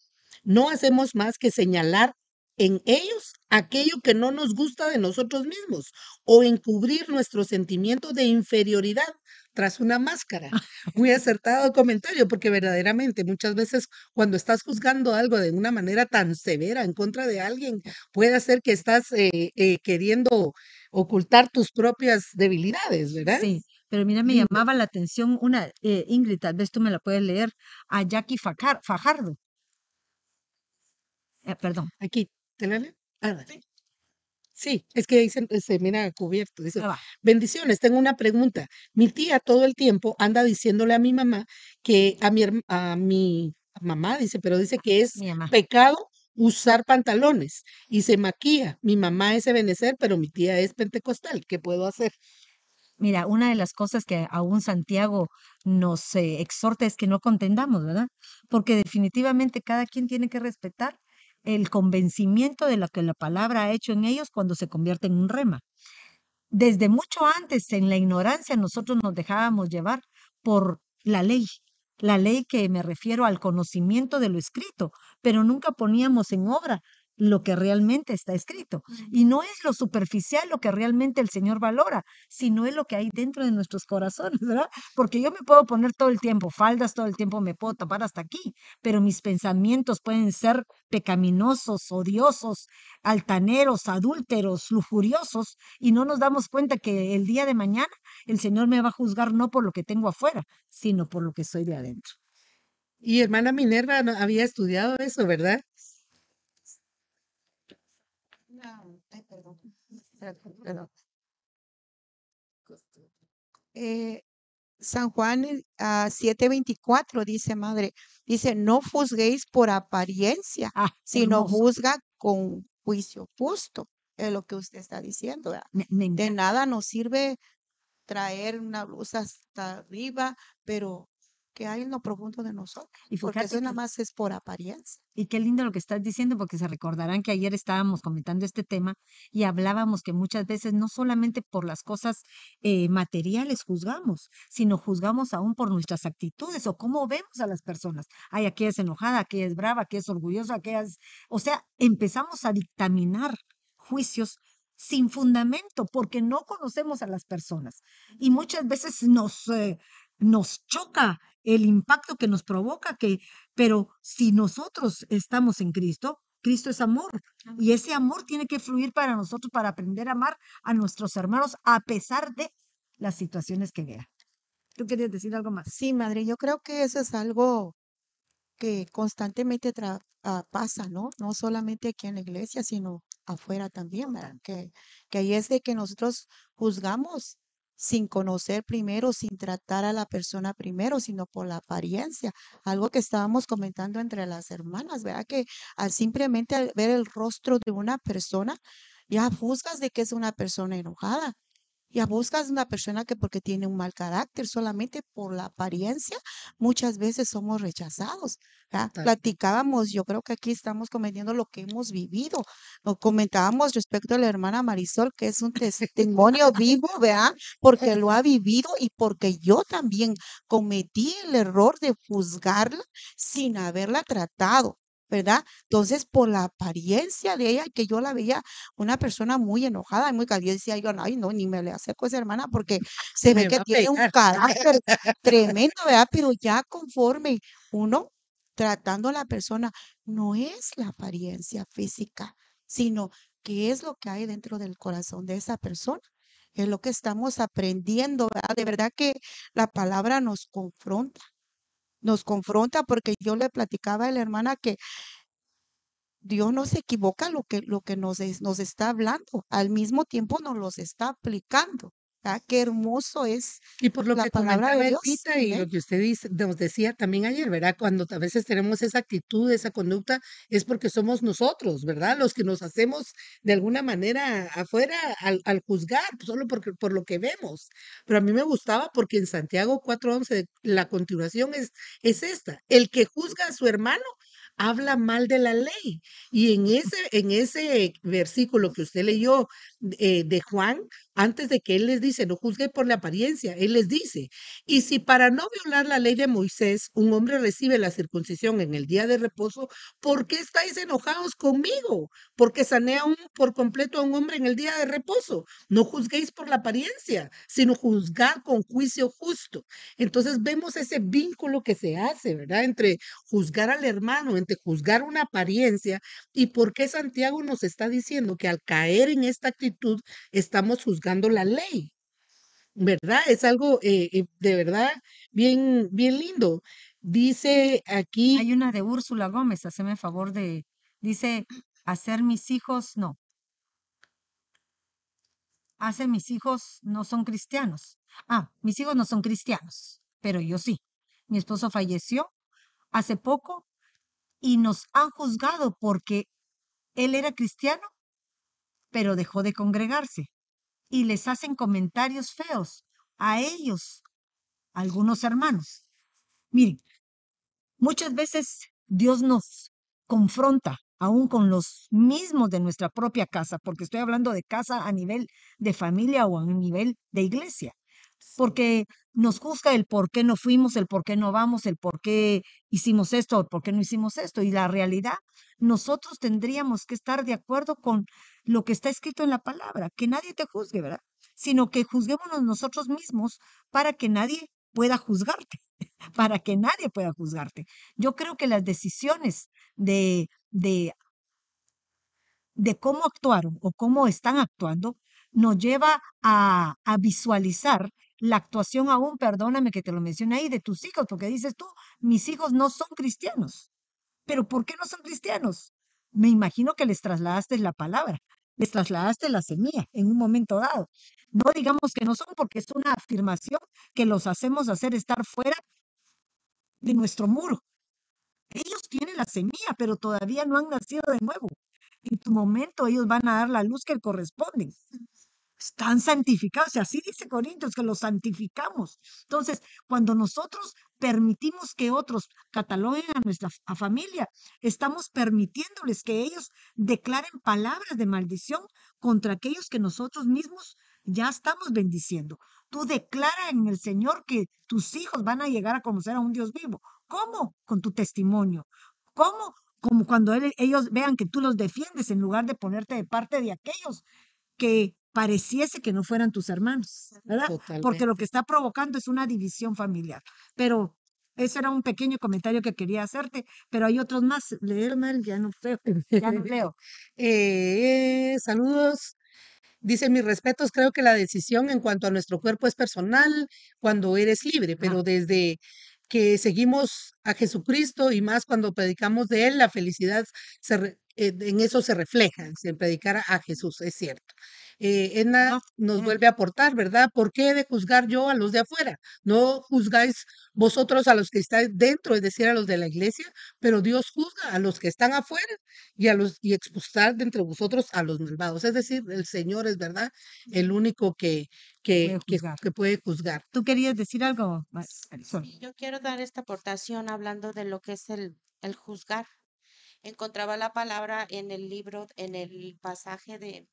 no hacemos más que señalar en ellos aquello que no nos gusta de nosotros mismos o encubrir nuestro sentimiento de inferioridad tras una máscara. Muy acertado comentario, porque verdaderamente muchas veces cuando estás juzgando algo de una manera tan severa en contra de alguien, puede ser que estás eh, eh, queriendo ocultar tus propias debilidades, ¿verdad? Sí, pero mira, me llamaba la atención una, eh, Ingrid, tal vez tú me la puedes leer, a Jackie Fajar- Fajardo. Eh, perdón, Aquí, ¿te la leo? Ah, dale. Sí, es que dice, se mira cubierto. Dice, va. bendiciones, tengo una pregunta. Mi tía todo el tiempo anda diciéndole a mi mamá que a mi, herm- a mi mamá, dice, pero dice que es Mi mamá. pecado usar pantalones y se maquilla. Mi mamá es ebenecer, pero mi tía es pentecostal. ¿Qué puedo hacer? Mira, una de las cosas que aún Santiago nos eh, exhorta es que no contendamos, ¿verdad? Porque definitivamente cada quien tiene que respetar el convencimiento de lo que la palabra ha hecho en ellos cuando se convierte en un rema. Desde mucho antes, en la ignorancia, nosotros nos dejábamos llevar por la ley. La ley que me refiero al conocimiento de lo escrito, pero nunca poníamos en obra lo que realmente está escrito. Y no es lo superficial lo que realmente el Señor valora, sino es lo que hay dentro de nuestros corazones, ¿verdad? Porque yo me puedo poner todo el tiempo faldas, todo el tiempo me puedo tapar hasta aquí, pero mis pensamientos pueden ser pecaminosos, odiosos, altaneros, adúlteros, lujuriosos, y no nos damos cuenta que el día de mañana el Señor me va a juzgar no por lo que tengo afuera, sino por lo que soy de adentro. Y hermana Minerva había estudiado eso, ¿verdad? No, ay, perdón. Perdón, perdón. Eh, San Juan eh, ah, 7:24 dice, madre, dice, no juzguéis por apariencia, Ah, sino hermoso. juzga con juicio justo. Es lo que usted está diciendo, ¿verdad? Me, me De nada nos sirve traer una blusa hasta arriba, pero que hay en lo profundo de nosotros, Y porque eso nada más es por apariencia. Y qué lindo lo que estás diciendo, porque se recordarán que ayer estábamos comentando este tema y hablábamos que muchas veces no solamente por las cosas eh, materiales juzgamos, sino juzgamos aún por nuestras actitudes o cómo vemos a las personas. Ay, aquella es enojada, aquella es brava, aquella es orgullosa, aquella es... O sea, empezamos a dictaminar juicios sin fundamento, porque no conocemos a las personas. Y muchas veces nos, eh, nos choca el impacto que nos provoca, que, pero si nosotros estamos en Cristo, Cristo es amor. Y ese amor tiene que fluir para nosotros para aprender a amar a nuestros hermanos a pesar de las situaciones que vean. ¿Tú querías decir algo más? Sí, madre, yo creo que eso es algo que constantemente ah, pasa, ¿no? No solamente aquí en la iglesia, sino afuera también, ¿verdad? Que, que ahí es de que nosotros juzgamos sin conocer primero, sin tratar a la persona primero, sino por la apariencia. Algo que estábamos comentando entre las hermanas, ¿verdad? Que al simplemente ver el rostro de una persona, ya juzgas de que es una persona enojada. Ya buscas una persona que porque tiene un mal carácter, solamente por la apariencia, muchas veces somos rechazados. Platicábamos, yo creo que aquí estamos cometiendo lo que hemos vivido. Lo comentábamos respecto a la hermana Marisol, que es un testimonio vivo, ¿verdad? Porque lo ha vivido y porque yo también cometí el error de juzgarla sin haberla tratado. ¿Verdad? Entonces, por la apariencia de ella, que yo la veía una persona muy enojada y muy caliente. Decía yo, ay, no, ni me le acerco a esa hermana porque se ve que tiene un carácter tremendo, ¿verdad? Pero ya conforme uno tratando a la persona, no es la apariencia física, sino qué es lo que hay dentro del corazón de esa persona. Es lo que estamos aprendiendo, ¿verdad? De verdad que la palabra nos confronta, nos confronta porque yo le platicaba a la hermana que Dios no se equivoca lo que, lo que nos, es- nos está hablando, al mismo tiempo nos los está aplicando. ¿Verdad? Qué hermoso es Y por lo la que palabra de comentaba Dios. Elvita y lo amén. que usted dice, nos decía también ayer, ¿verdad? Cuando a veces tenemos esa actitud, esa conducta, es porque somos nosotros, ¿verdad? Los que nos hacemos de alguna manera afuera al, al juzgar, solo porque, por lo que vemos. Pero a mí me gustaba porque en Santiago 4.11, la continuación es, es esta, el que juzga a su hermano habla mal de la ley. Y en ese, en ese versículo que usted leyó eh, de Juan, antes de que él les dice, no juzgue por la apariencia, él les dice, y si para no violar la ley de Moisés un hombre recibe la circuncisión en el día de reposo, ¿por qué estáis enojados conmigo? Porque sané a un, por completo a un hombre en el día de reposo. No juzguéis por la apariencia, sino juzgad con juicio justo. Entonces vemos ese vínculo que se hace, ¿verdad? Entre juzgar al hermano, entre juzgar una apariencia y por qué Santiago nos está diciendo que al caer en esta actitud estamos juzgando la ley, ¿verdad? Es algo eh, eh, de verdad bien, bien lindo. Dice aquí, Hay una de Úrsula Gómez, haceme favor de, dice, hacer mis hijos, no, hace mis hijos no son cristianos. Ah, mis hijos no son cristianos, pero yo sí. Mi esposo falleció hace poco y nos han juzgado porque él era cristiano, pero dejó de congregarse. Y les hacen comentarios feos a ellos, algunos hermanos. Miren, muchas veces Dios nos confronta aún con los mismos de nuestra propia casa, porque estoy hablando de casa a nivel de familia o a nivel de iglesia. Porque nos juzga el por qué no fuimos, el por qué no vamos, el por qué hicimos esto, el por qué no hicimos esto. Y la realidad, nosotros tendríamos que estar de acuerdo con lo que está escrito en la palabra, que nadie te juzgue, ¿verdad? Sino que juzguémonos nosotros mismos para que nadie pueda juzgarte, para que nadie pueda juzgarte. Yo creo que las decisiones de, de, de cómo actuaron o cómo están actuando nos lleva a, a visualizar la actuación aún, perdóname que te lo mencioné ahí, de tus hijos, porque dices tú, mis hijos no son cristianos. Pero ¿por qué no son cristianos? Me imagino que les trasladaste la palabra, les trasladaste la semilla en un momento dado. No digamos que no son porque es una afirmación que los hacemos hacer estar fuera de nuestro muro. Ellos tienen la semilla, pero todavía no han nacido de nuevo. En tu momento ellos van a dar la luz que corresponde están santificados. Y así dice Corintios, que los santificamos. Entonces, cuando nosotros permitimos que otros cataloguen a nuestra familia, estamos permitiéndoles que ellos declaren palabras de maldición contra aquellos que nosotros mismos ya estamos bendiciendo. Tú declara en el Señor que tus hijos van a llegar a conocer a un Dios vivo. ¿Cómo? Con tu testimonio. ¿Cómo? Como cuando ellos vean que tú los defiendes en lugar de ponerte de parte de aquellos que pareciese que no fueran tus hermanos, ¿verdad? Porque lo que está provocando es una división familiar. Pero ese era un pequeño comentario que quería hacerte, pero hay otros más. Leer mal, ya no veo, ya no leo. Eh, saludos. Dice, mis respetos, creo que la decisión en cuanto a nuestro cuerpo es personal cuando eres libre, pero desde que seguimos a Jesucristo y más cuando predicamos de Él, la felicidad se eh, en eso se refleja, en predicar a Jesús, es cierto eh, Edna nos vuelve a aportar, ¿verdad? ¿Por qué de juzgar yo a los de afuera? No juzgáis vosotros a los que estáis dentro, es decir, a los de la iglesia, pero Dios juzga a los que están afuera y a los y expulsar de entre vosotros a los malvados. Es decir, el Señor es verdad, el único que, que, que, que puede juzgar. ¿Tú querías decir algo, Yo quiero dar esta aportación hablando de lo que es el, el juzgar. Encontraba la palabra en el libro, en el pasaje de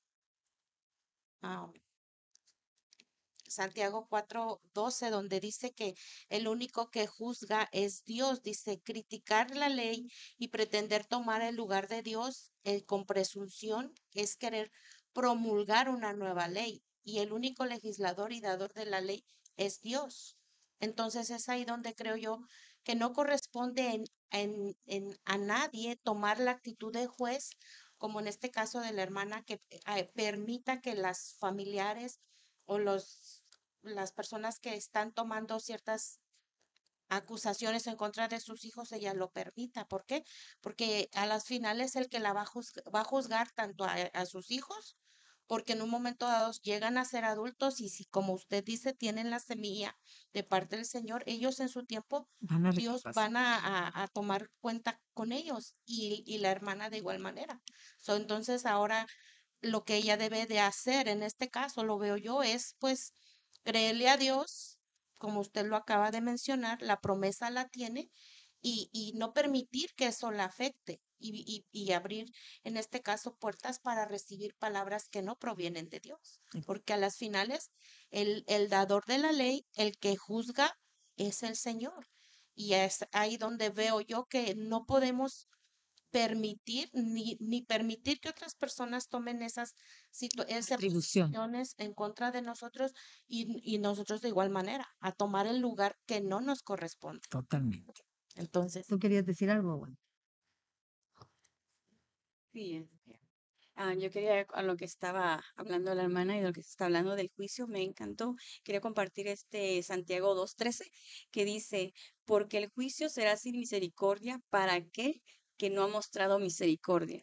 Santiago 4:12, donde dice que el único que juzga es Dios. Dice, criticar la ley y pretender tomar el lugar de Dios eh, con presunción es querer promulgar una nueva ley. Y el único legislador y dador de la ley es Dios. Entonces es ahí donde creo yo que no corresponde a nadie tomar la actitud de juez como en este caso de la hermana, que eh, permita que las familiares o los, las personas que están tomando ciertas acusaciones en contra de sus hijos, ella lo permita. ¿Por qué? Porque a las finales el que la va a juzgar, va a juzgar tanto a, a sus hijos porque en un momento dado llegan a ser adultos y si, como usted dice, tienen la semilla de parte del Señor, ellos en su tiempo, Dios van a, tomar cuenta con ellos y, y, la hermana de igual manera. So, entonces ahora lo que ella debe de hacer en este caso, lo veo yo, es pues creerle a Dios, como usted lo acaba de mencionar, la promesa la tiene y, y no permitir que eso la afecte y, y, abrir, en este caso, puertas para recibir palabras que no provienen de Dios. Porque a las finales, el, el dador de la ley, el que juzga, es el Señor. Y es ahí donde veo yo que no podemos permitir ni, ni permitir que otras personas tomen esas, situaciones en contra de nosotros y, y, nosotros de igual manera, a tomar el lugar que no nos corresponde. Totalmente. Entonces. ¿Tú querías decir algo, bueno? Sí, ah, yo quería, a lo que estaba hablando la hermana y de lo que se está hablando del juicio, me encantó. Quería compartir este Santiago 2.13 que dice, porque el juicio será sin misericordia para aquel que no ha mostrado misericordia.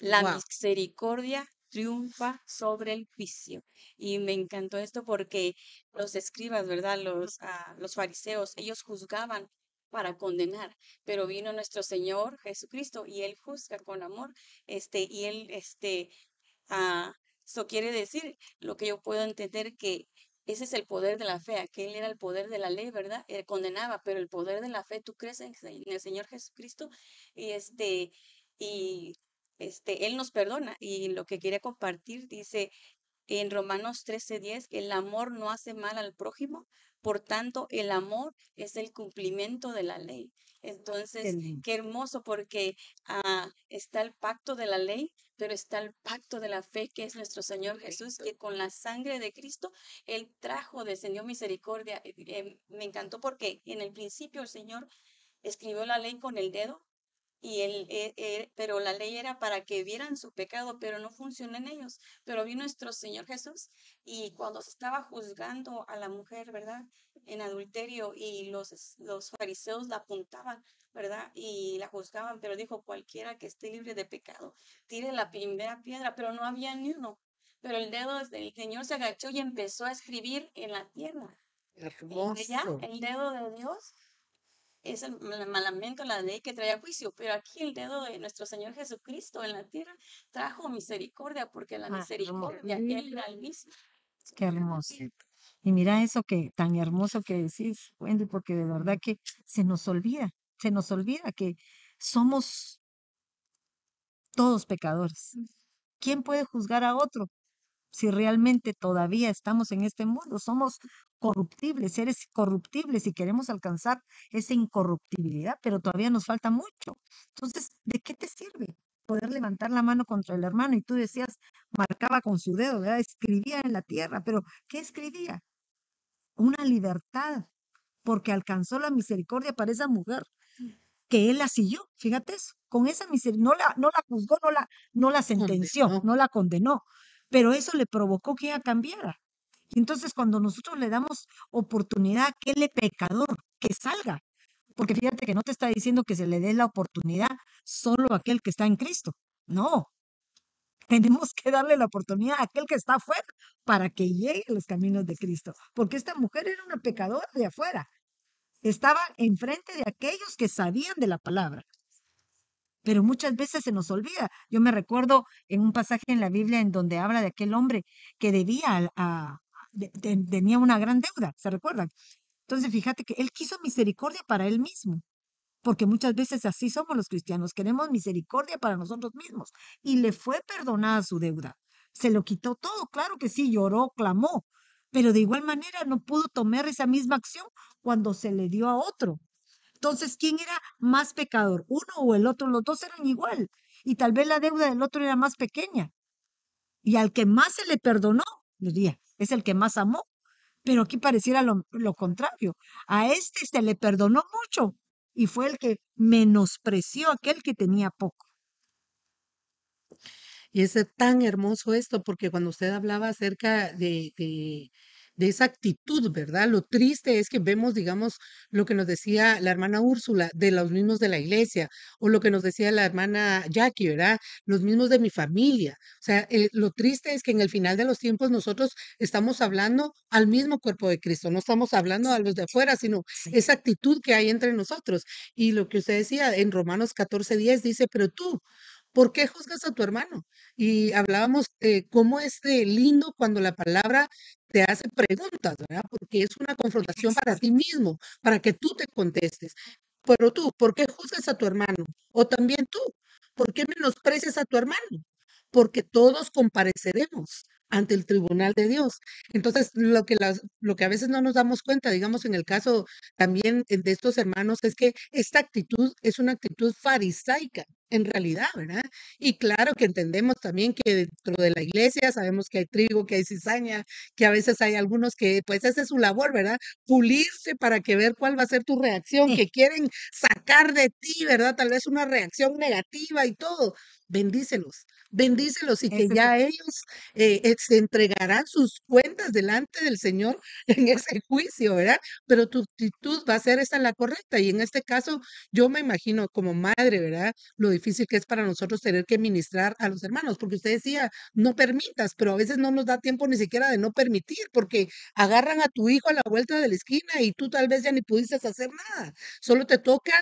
La misericordia triunfa sobre el juicio. Y me encantó esto porque los escribas, ¿verdad? Los, ah, los fariseos, ellos juzgaban para condenar, pero vino nuestro Señor Jesucristo y Él juzga con amor, este, y Él, este, ah, eso quiere decir, lo que yo puedo entender que ese es el poder de la fe, aquel era el poder de la ley, ¿verdad? Él condenaba, pero el poder de la fe, tú crees en, el Señor Jesucristo y este, y este, Él nos perdona y lo que quiere compartir dice, en Romanos 13:10 que el amor no hace mal al prójimo, por tanto, el amor es el cumplimiento de la ley. Entonces, qué hermoso porque ah, está el pacto de la ley, pero está el pacto de la fe que es nuestro Señor Jesús, que con la sangre de Cristo, Él trajo, descendió misericordia. Eh, eh, me encantó porque en el principio el Señor escribió la ley con el dedo y él, eh, eh, pero la ley era para que vieran su pecado, pero no funcionó en ellos. Pero vino nuestro Señor Jesús y cuando se estaba juzgando a la mujer, ¿verdad? En adulterio y los, los fariseos la apuntaban, ¿verdad? Y la juzgaban, pero dijo, cualquiera que esté libre de pecado, tire la primera piedra, pero no había ni uno. Pero el dedo del Señor se agachó y empezó a escribir en la tierra. Hermoso. el dedo de Dios es el mal- mandamiento, la ley que traía juicio, pero aquí el dedo de nuestro Señor Jesucristo en la tierra trajo misericordia, porque la Ah, misericordia, Él era el mismo. Qué hermoso. Y mira eso que tan hermoso que decís, Wendy, porque de verdad que se nos olvida, se nos olvida que somos todos pecadores. ¿Quién puede juzgar a otro si realmente todavía estamos en este mundo? Somos corruptibles, seres corruptibles y queremos alcanzar esa incorruptibilidad, pero todavía nos falta mucho. Entonces, ¿de qué te sirve poder levantar la mano contra el hermano? Y tú decías, marcaba con su dedo, ¿verdad? Escribía en la tierra, pero ¿qué escribía? Una libertad, porque alcanzó la misericordia para esa mujer que él la siguió, fíjate eso, con esa misericordia, no la, no la juzgó, no la, no la sentenció, no la condenó, pero eso le provocó que ella cambiara. Y entonces cuando nosotros le damos oportunidad a aquel pecador que salga, porque fíjate que no te está diciendo que se le dé la oportunidad solo a aquel que está en Cristo, no, tenemos que darle la oportunidad a aquel que está afuera para que llegue a los caminos de Cristo, porque esta mujer era una pecadora de afuera, estaba enfrente de aquellos que sabían de la palabra. Pero muchas veces se nos olvida. Yo me recuerdo en un pasaje en la Biblia en donde habla de aquel hombre que debía a, de- tenía una gran deuda, ¿se recuerdan? Entonces fíjate que él quiso misericordia para él mismo, porque muchas veces así somos los cristianos, queremos misericordia para nosotros mismos y le fue perdonada su deuda. Se lo quitó todo, claro que sí, lloró, clamó, pero de igual manera no pudo tomar esa misma acción cuando se le dio a otro. Entonces, ¿quién era más pecador? ¿Uno o el otro? Los dos eran igual. Y tal vez la deuda del otro era más pequeña. Y al que más se le perdonó, diría, es el que más amó. Pero aquí pareciera lo, contrario. A este se le perdonó mucho y fue el que menospreció a aquel que tenía poco. Y es tan hermoso esto, porque cuando usted hablaba acerca de, de, de esa actitud, ¿verdad? Lo triste es que vemos, digamos, lo que nos decía la hermana Úrsula, de los mismos de la iglesia, o lo que nos decía la hermana Jackie, ¿verdad? Los mismos de mi familia. O sea, lo triste es que en el final de los tiempos nosotros estamos hablando al mismo cuerpo de Cristo, no estamos hablando a los de afuera, sino Sí. esa actitud que hay entre nosotros. Y lo que usted decía en Romanos 14:10 dice, pero tú, ¿por qué juzgas a tu hermano? Y hablábamos eh, cómo es de lindo cuando la palabra te hace preguntas, ¿verdad? Porque es una confrontación para ti mismo, para que tú te contestes. Pero tú, ¿por qué juzgas a tu hermano? O también tú, ¿por qué menosprecias a tu hermano? Porque todos compareceremos ante el tribunal de Dios. Entonces, lo que, las, lo que a veces no nos damos cuenta, digamos, en el caso también eh, de estos hermanos, es que esta actitud es una actitud farisaica, en realidad, ¿verdad? Y claro que entendemos también que dentro de la iglesia sabemos que hay trigo, que hay cizaña, que a veces hay algunos que, pues, esa es su labor, ¿verdad? Pulirse para que ver cuál va a ser tu reacción, Sí. que quieren sacar de ti, ¿verdad? Tal vez una reacción negativa y todo. Bendícelos, bendícelos y que ya ellos eh, eh, se entregarán sus cuentas delante del Señor en ese juicio, ¿verdad? Pero tu actitud va a ser esa la correcta. Y en este caso, yo me imagino como madre, ¿verdad? Lo difícil que es para nosotros tener que ministrar a los hermanos, porque usted decía, no permitas, pero a veces no nos da tiempo ni siquiera de no permitir, porque agarran a tu hijo a la vuelta de la esquina y tú tal vez ya ni pudiste hacer nada. Solo te toca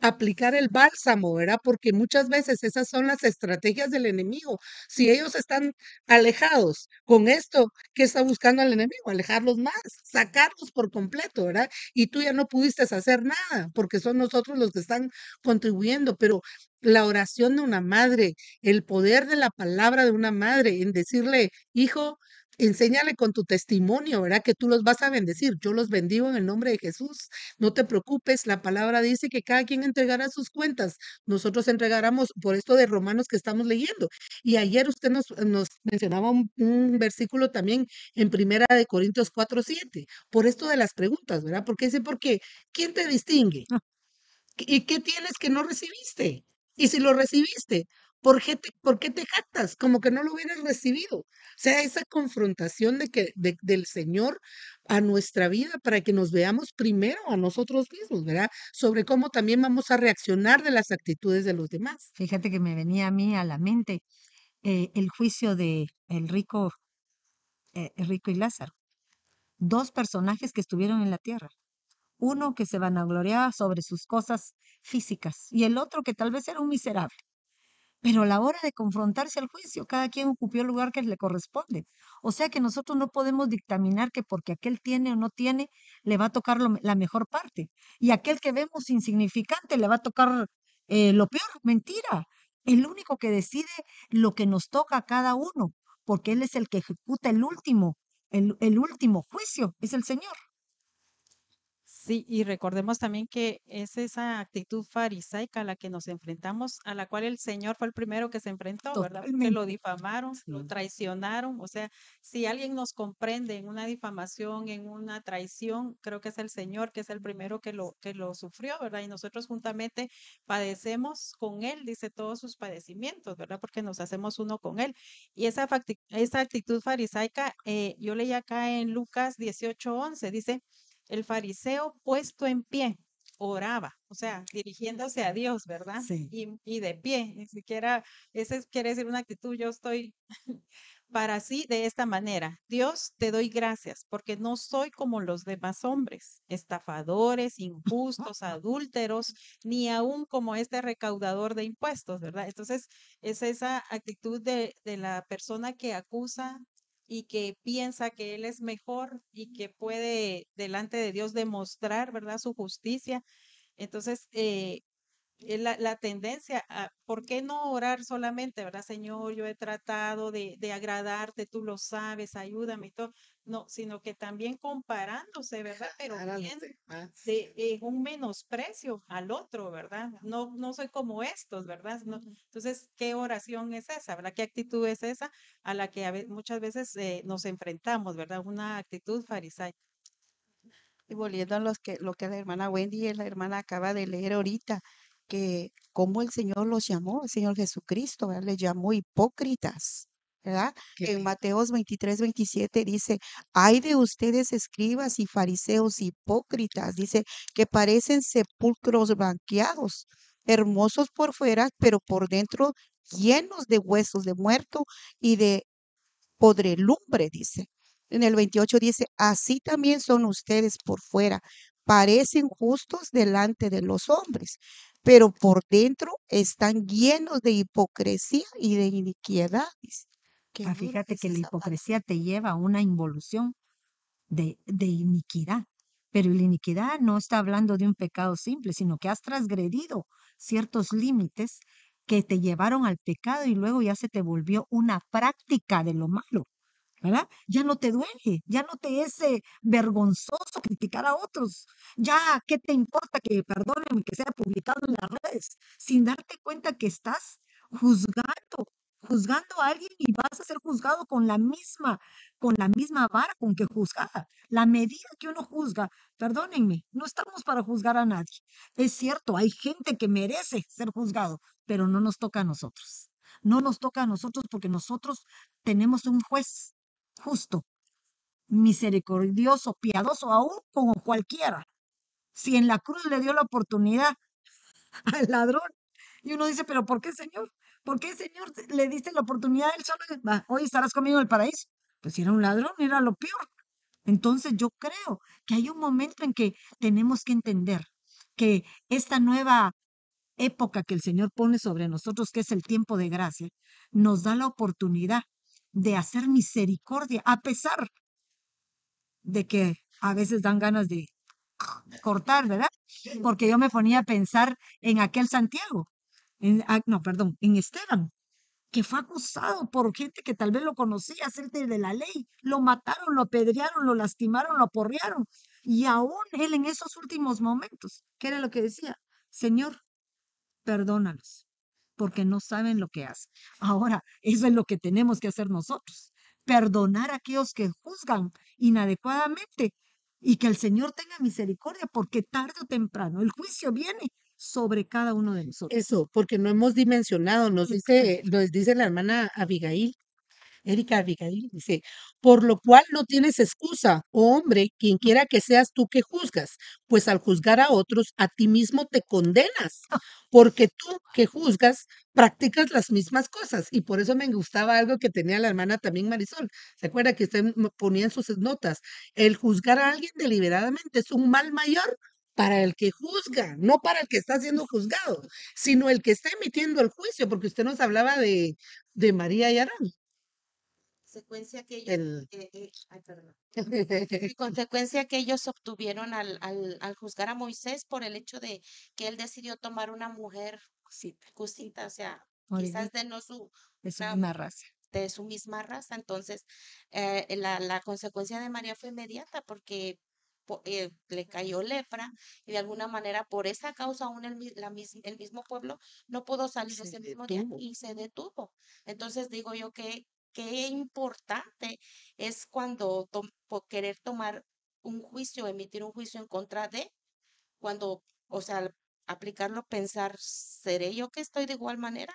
aplicar el bálsamo, ¿verdad? Porque muchas veces esas son las estrategias del enemigo. Si ellos están alejados con esto, ¿qué está buscando el enemigo? Alejarlos más, sacarlos por completo, ¿verdad? Y tú ya no pudiste hacer nada, porque son nosotros los que están contribuyendo, pero la oración de una madre, el poder de la palabra de una madre en decirle, hijo, enséñale con tu testimonio, ¿verdad? Que tú los vas a bendecir. Yo los bendigo en el nombre de Jesús. No te preocupes, la palabra dice que cada quien entregará sus cuentas. Nosotros entregáramos por esto de Romanos que estamos leyendo. Y ayer usted nos, nos mencionaba un, un versículo también en Primera de Corintios 4, 7, por esto de las preguntas, ¿verdad? Porque dice, porque ¿quién te distingue? ¿Y qué tienes que no recibiste? Y si lo recibiste, ¿por qué te, por qué te jactas? Como que no lo hubieras recibido. O sea, esa confrontación de que, de- del Señor a nuestra vida para que nos veamos primero a nosotros mismos, ¿verdad? Sobre cómo también vamos a reaccionar de las actitudes de los demás. Fíjate que me venía a mí a la mente eh, el juicio de el rico, eh, el rico y Lázaro. Dos personajes que estuvieron en la tierra. Uno que se vanagloriaba sobre sus cosas físicas y el otro que tal vez era un miserable. Pero a la hora de confrontarse al juicio, cada quien ocupó el lugar que le corresponde. O sea que nosotros no podemos dictaminar que porque aquel tiene o no tiene, le va a tocar la mejor parte. Y aquel que vemos insignificante le va a tocar eh, lo peor. Mentira. El único que decide lo que nos toca a cada uno, porque Él es el que ejecuta el último, el, el último juicio, es el Señor. Sí, y recordemos también que es esa actitud farisaica a la que nos enfrentamos, a la cual el Señor fue el primero que se enfrentó, ¿verdad? Porque lo difamaron, lo Sí. traicionaron. O sea, si alguien nos comprende en una difamación, en una traición, creo que es el Señor, que es el primero que lo, que lo sufrió, ¿verdad? Y nosotros juntamente padecemos con Él, dice todos sus padecimientos, ¿verdad? Porque nos hacemos uno con Él. Y esa, esa actitud farisaica, eh, yo leí acá en Lucas 18:11, dice el fariseo puesto en pie oraba, o sea, dirigiéndose a Dios, ¿verdad? Sí. Y, y de pie, ni siquiera, ese es- quiere decir una actitud, yo estoy para sí de esta manera. Dios, te doy gracias porque no soy como los demás hombres, estafadores, injustos, adúlteros, ni aún como este recaudador de impuestos, ¿verdad? Entonces, es esa actitud de, de la persona que acusa y que piensa que él es mejor y que puede delante de Dios demostrar, ¿verdad?, su justicia. Entonces, eh, la, la tendencia a, ¿por qué no orar solamente, verdad, Señor? Yo he tratado de, de agradarte, tú lo sabes, ayúdame y todo. No, sino que también comparándose, ¿verdad? Pero bien demás. de un menosprecio al otro, ¿verdad? No, no soy como estos, ¿verdad? No- entonces, ¿qué oración es esa, verdad? ¿Qué actitud es esa a la que a muchas veces eh, nos enfrentamos, ¿verdad? Una actitud farisaica. Y volviendo a los que, lo que la hermana Wendy y la hermana acaba de leer ahorita, que cómo el Señor los llamó, el Señor Jesucristo, ¿verdad? Les llamó hipócritas, ¿verdad? Qué En Mateos 23, 27 dice, hay de ustedes escribas y fariseos hipócritas, dice, que parecen sepulcros blanqueados, hermosos por fuera, pero por dentro llenos de huesos de muerto y de podrelumbre, dice. En el 28 dice, así también son ustedes por fuera, parecen justos delante de los hombres, pero por dentro están llenos de hipocresía y de iniquidad. dice. Qué Ah, fíjate que la hipocresía te lleva a una involución de, de iniquidad. Pero la iniquidad no está hablando de un pecado simple, sino que has transgredido ciertos límites que te llevaron al pecado y luego ya se te volvió una práctica de lo malo, ¿verdad? Ya no te duele, ya no te es eh, vergonzoso criticar a otros. Ya, ¿qué te importa que perdonen que sea publicado en las redes sin darte cuenta que estás juzgando, juzgando a alguien y vas a ser juzgado con la misma, con la misma vara con que juzgada. La medida que uno juzga, perdónenme, no estamos para juzgar a nadie. Es cierto, hay gente que merece ser juzgado, pero no nos toca a nosotros. No nos toca a nosotros porque nosotros tenemos un juez justo, misericordioso, piadoso, aún como cualquiera. Si en la cruz le dio la oportunidad al ladrón, y uno dice, pero ¿por qué, Señor? ¿Por qué, Señor, le diste la oportunidad a él solo? Hoy estarás conmigo en el paraíso. Pues si era un ladrón, era lo peor. Entonces yo creo que hay un momento en que tenemos que entender que esta nueva época que el Señor pone sobre nosotros, que es el tiempo de gracia, nos da la oportunidad de hacer misericordia, a pesar de que a veces dan ganas de cortar, ¿verdad? Porque yo me ponía a pensar en aquel Santiago, en, ah, no, perdón, en Esteban, que fue acusado por gente que tal vez lo conocía, gente de la ley. Lo mataron, lo apedrearon, lo lastimaron, lo aporrearon. Y aún él en esos últimos momentos, ¿qué era lo que decía? Señor, perdónalos, porque no saben lo que hacen. Ahora, eso es lo que tenemos que hacer nosotros, perdonar a aquellos que juzgan inadecuadamente y que el Señor tenga misericordia, porque tarde o temprano el juicio viene sobre cada uno de nosotros. Eso, porque no hemos dimensionado, nos dice, nos dice la hermana Abigail, Erika Abigail, dice, por lo cual no tienes excusa, oh hombre, quien quiera que seas tú que juzgas, pues al juzgar a otros, a ti mismo te condenas, porque tú que juzgas practicas las mismas cosas. Y por eso me gustaba algo que tenía la hermana también Marisol. ¿Se acuerda que usted ponía en sus notas? El juzgar a alguien deliberadamente es un mal mayor para el que juzga, no para el que está siendo juzgado, sino el que está emitiendo el juicio, porque usted nos hablaba de, de María y Arán. Consecuencia que ellos, El... eh, eh, ay, perdón. En consecuencia que ellos obtuvieron al, al, al juzgar a Moisés por el hecho de que él decidió tomar una mujer cusita, o sea, quizás de no su, de su una misma raza. de su misma raza. Entonces, eh, la, la consecuencia de María fue inmediata porque po- eh, le cayó lepra y de alguna manera por esa causa aún el, la el mismo pueblo no pudo salir Se ese mismo día y se detuvo. Entonces digo yo que qué importante es cuando querer tomar un juicio, emitir un juicio en contra de, cuando, o sea, aplicarlo, pensar, ¿seré yo que estoy de igual manera?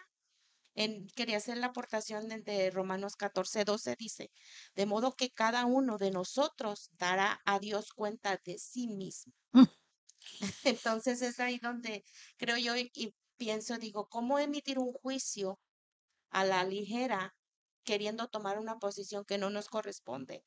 en, quería hacer la aportación de, de Romanos 14, 12, dice, de modo que cada uno de nosotros dará a Dios cuenta de sí mismo. Mm. Entonces es ahí donde creo yo y, y pienso, digo, ¿cómo emitir un juicio a la ligera queriendo tomar una posición que no nos corresponde?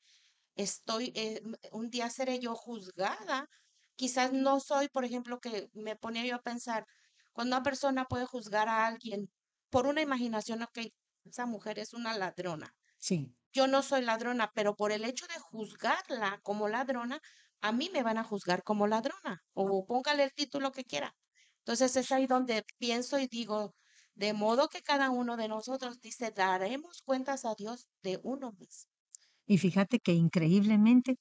Estoy, eh, un día seré yo juzgada. Quizás no soy, por ejemplo, que me ponía yo a pensar, cuando una persona puede juzgar a alguien por una imaginación, ok, esa mujer es una ladrona. Sí. Yo no soy ladrona, pero por el hecho de juzgarla como ladrona, a mí me van a juzgar como ladrona, o póngale el título que quiera. Entonces es ahí donde pienso y digo, de modo que cada uno de nosotros dice, daremos cuentas a Dios de uno mismo. Y fíjate que increíblemente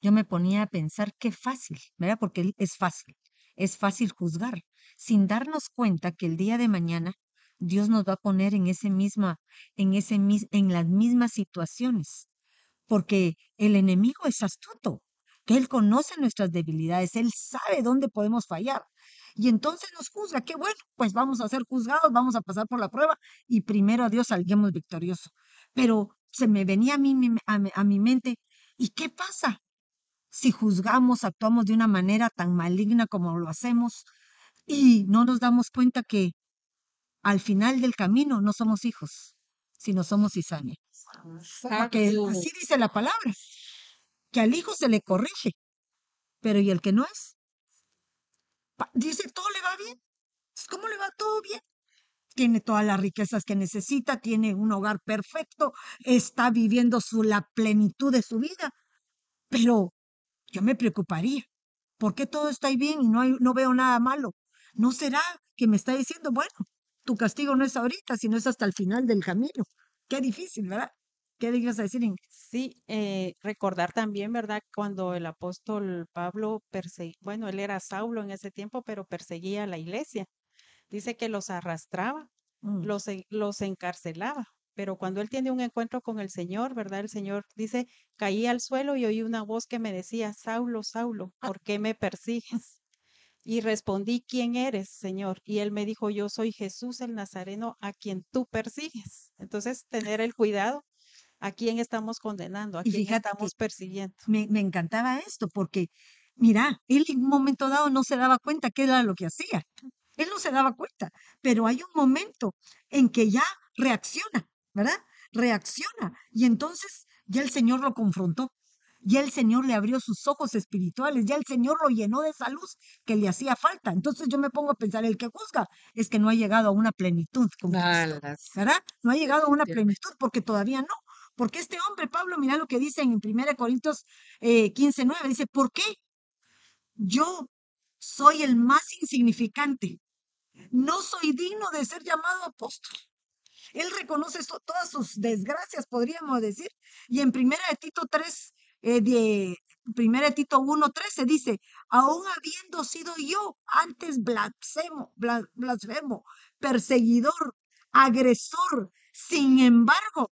yo me ponía a pensar qué fácil, ¿verdad? Porque es fácil, es fácil juzgar, sin darnos cuenta que el día de mañana Dios nos va a poner en ese misma, en ese en las mismas situaciones, porque el enemigo es astuto, que él conoce nuestras debilidades, él sabe dónde podemos fallar. Y entonces nos juzga, qué bueno, pues vamos a ser juzgados, vamos a pasar por la prueba y primero a Dios salguemos victoriosos. Pero se me venía a mí a mi, a mi mente, ¿y qué pasa si juzgamos, actuamos de una manera tan maligna como lo hacemos y no nos damos cuenta que al final del camino no somos hijos, sino somos cizaña? Porque así dice la palabra, que al hijo se le corrige, pero ¿y el que no es? Dice, todo le va bien. ¿Cómo le va todo bien? Tiene todas las riquezas que necesita, tiene un hogar perfecto, está viviendo su, la plenitud de su vida, pero yo me preocuparía. ¿Por qué todo está bien y no, no veo nada malo? ¿No será que me está diciendo, bueno, tu castigo no es ahorita, sino es hasta el final del camino? Qué difícil, ¿verdad? ¿Qué ibas a decir? Sí, eh, recordar también, ¿verdad? Cuando el apóstol Pablo perseguía, bueno, él era Saulo en ese tiempo, pero perseguía a la iglesia. Dice que los arrastraba, Mm, los, en- los encarcelaba, pero cuando él tiene un encuentro con el Señor, ¿verdad? El Señor dice, caí al suelo y oí una voz que me decía, Saulo, Saulo, ¿por qué me persigues? Y respondí, ¿quién eres, Señor? Y él me dijo, yo soy Jesús el Nazareno a quien tú persigues. Entonces, tener el cuidado a quién estamos condenando, a quién estamos persiguiendo. me, me encantaba esto porque, mira, él en un momento dado no se daba cuenta qué era lo que hacía. Él no se daba cuenta, pero hay un momento en que ya reacciona, ¿verdad? Reacciona. Y entonces ya el Señor lo confrontó. Ya el Señor le abrió sus ojos espirituales, ya el Señor lo llenó de esa luz que le hacía falta. Entonces yo me pongo a pensar, el que juzga es que no ha llegado a una plenitud. Alas. ¿verdad? No ha llegado a una plenitud porque todavía no. Porque este hombre, Pablo, mira lo que dice en 1 Corintios eh, 15, 9, dice, ¿por qué? Yo soy el más insignificante. No soy digno de ser llamado apóstol. Él reconoce todas sus desgracias, podríamos decir. Y en primera de Tito 3, eh, de, primera de Tito 1, 13 dice, aún habiendo sido yo antes blasfemo, bla- blasfemo, perseguidor, agresor, sin embargo,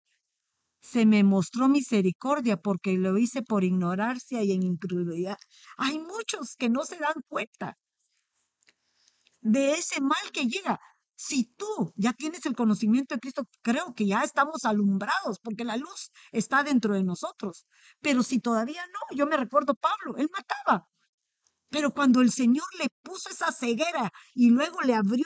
se me mostró misericordia porque lo hice por ignorancia y en incredulidad. Hay muchos que no se dan cuenta de ese mal que llega. Si tú ya tienes el conocimiento de Cristo, creo que ya estamos alumbrados porque la luz está dentro de nosotros. Pero si todavía no, yo me recuerdo Pablo, él mataba. Pero cuando el Señor le puso esa ceguera y luego le abrió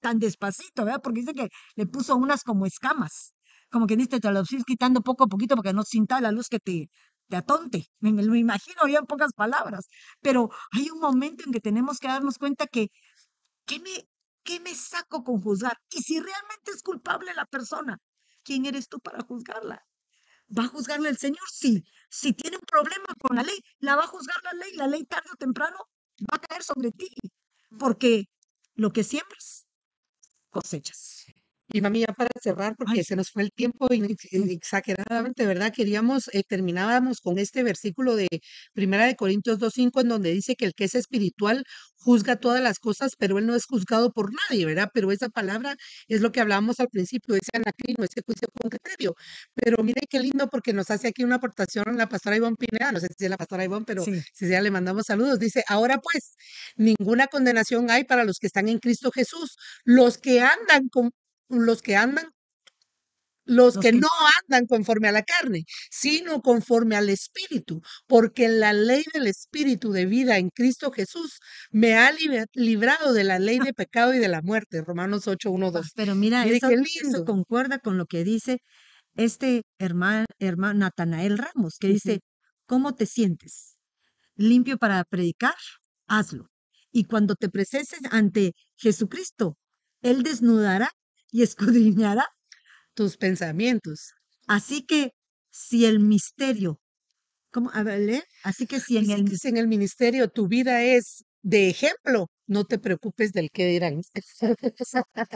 tan despacito, ¿verdad? Porque dice que le puso unas como escamas, como que dice, te lo vas quitando poco a poquito porque no sinta la luz que te, te atonte. Me, me lo imagino ya en pocas palabras. Pero hay un momento en que tenemos que darnos cuenta que ¿Qué me, qué me saco con juzgar? Y si realmente es culpable la persona, ¿quién eres tú para juzgarla? ¿Va a juzgarle el Señor? Sí. Si tiene un problema con la ley, la va a juzgar la ley. La ley tarde o temprano va a caer sobre ti. Porque lo que siembras, cosechas. Y mami, ya para cerrar, porque Ay, se nos fue el tiempo exageradamente, ¿verdad? Queríamos, eh, terminábamos con este versículo de Primera de Corintios 2.5, en donde dice que el que es espiritual juzga todas las cosas, pero él no es juzgado por nadie, ¿verdad? Pero esa palabra es lo que hablábamos al principio, ese anacrino, ese juicio con criterio. Pero mire qué lindo, porque nos hace aquí una aportación la pastora Ivonne Pineda, no sé si es la pastora Ivonne, pero Sí. si ya le mandamos saludos. Dice, ahora pues, ninguna condenación hay para los que están en Cristo Jesús, los que andan con los que andan, los que no andan conforme a la carne, sino conforme al Espíritu, porque la ley del Espíritu de vida en Cristo Jesús me ha librado de la ley de pecado y de la muerte. Romanos 8, 1, Ah, 2. Pero mira, eso, concuerda con lo que dice este hermano, hermano Natanael Ramos, que dice, ¿cómo te sientes? ¿Limpio para predicar? Hazlo. Y cuando te presentes ante Jesucristo, Él desnudará y escudriñará. Tus pensamientos. Así que si el misterio, ¿cómo? A ver, lee. Así que si en el, que si en el ministerio tu vida es de ejemplo, no te preocupes del qué dirán.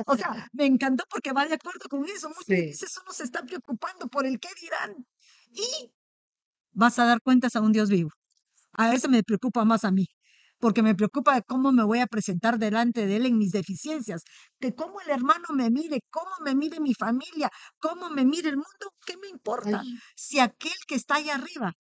o sea, me encantó porque va de acuerdo con eso. Muchas Sí. veces uno se está preocupando por el qué dirán. Y vas a dar cuentas a un Dios vivo. A eso me preocupa más a mí, porque me preocupa de cómo me voy a presentar delante de Él en mis deficiencias, de cómo el hermano me mire, cómo me mire mi familia, cómo me mire el mundo, ¿qué me importa? Ay, Si aquel que está allá arriba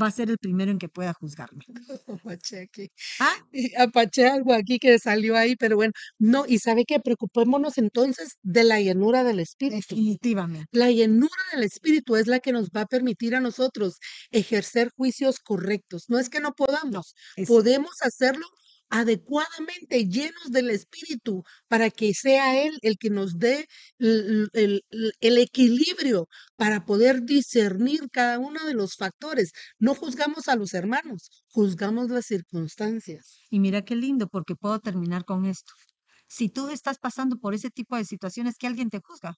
va a ser el primero en que pueda juzgarme. apache aquí. ¿Ah? Y Apaché algo aquí que salió ahí, pero bueno, no, y sabe que preocupémonos entonces de la llenura del Espíritu. Definitivamente. La llenura del Espíritu es la que nos va a permitir a nosotros ejercer juicios correctos. No es que no podamos, Es, podemos hacerlo adecuadamente, llenos del Espíritu, para que sea Él el que nos dé el, el- equilibrio para poder discernir cada uno de los factores. No juzgamos a los hermanos, juzgamos las circunstancias. y mira qué lindo, porque puedo terminar con esto. Si tú estás pasando por ese tipo de situaciones que alguien te juzga,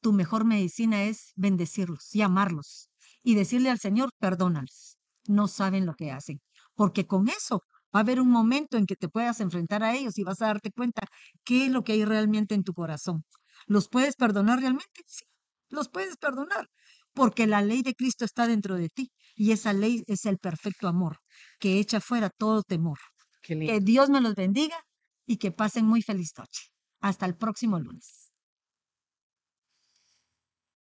tu mejor medicina es bendecirlos y amarlos y decirle al Señor, perdónalos. No saben lo que hacen, porque con eso va a haber un momento en que te puedas enfrentar a ellos y vas a darte cuenta qué es lo que hay realmente en tu corazón. ¿Los puedes perdonar realmente? Sí, los puedes perdonar, porque la ley de Cristo está dentro de ti y esa ley es el perfecto amor que echa fuera todo temor. Que Dios me los bendiga y que pasen muy feliz noche. Hasta el próximo lunes.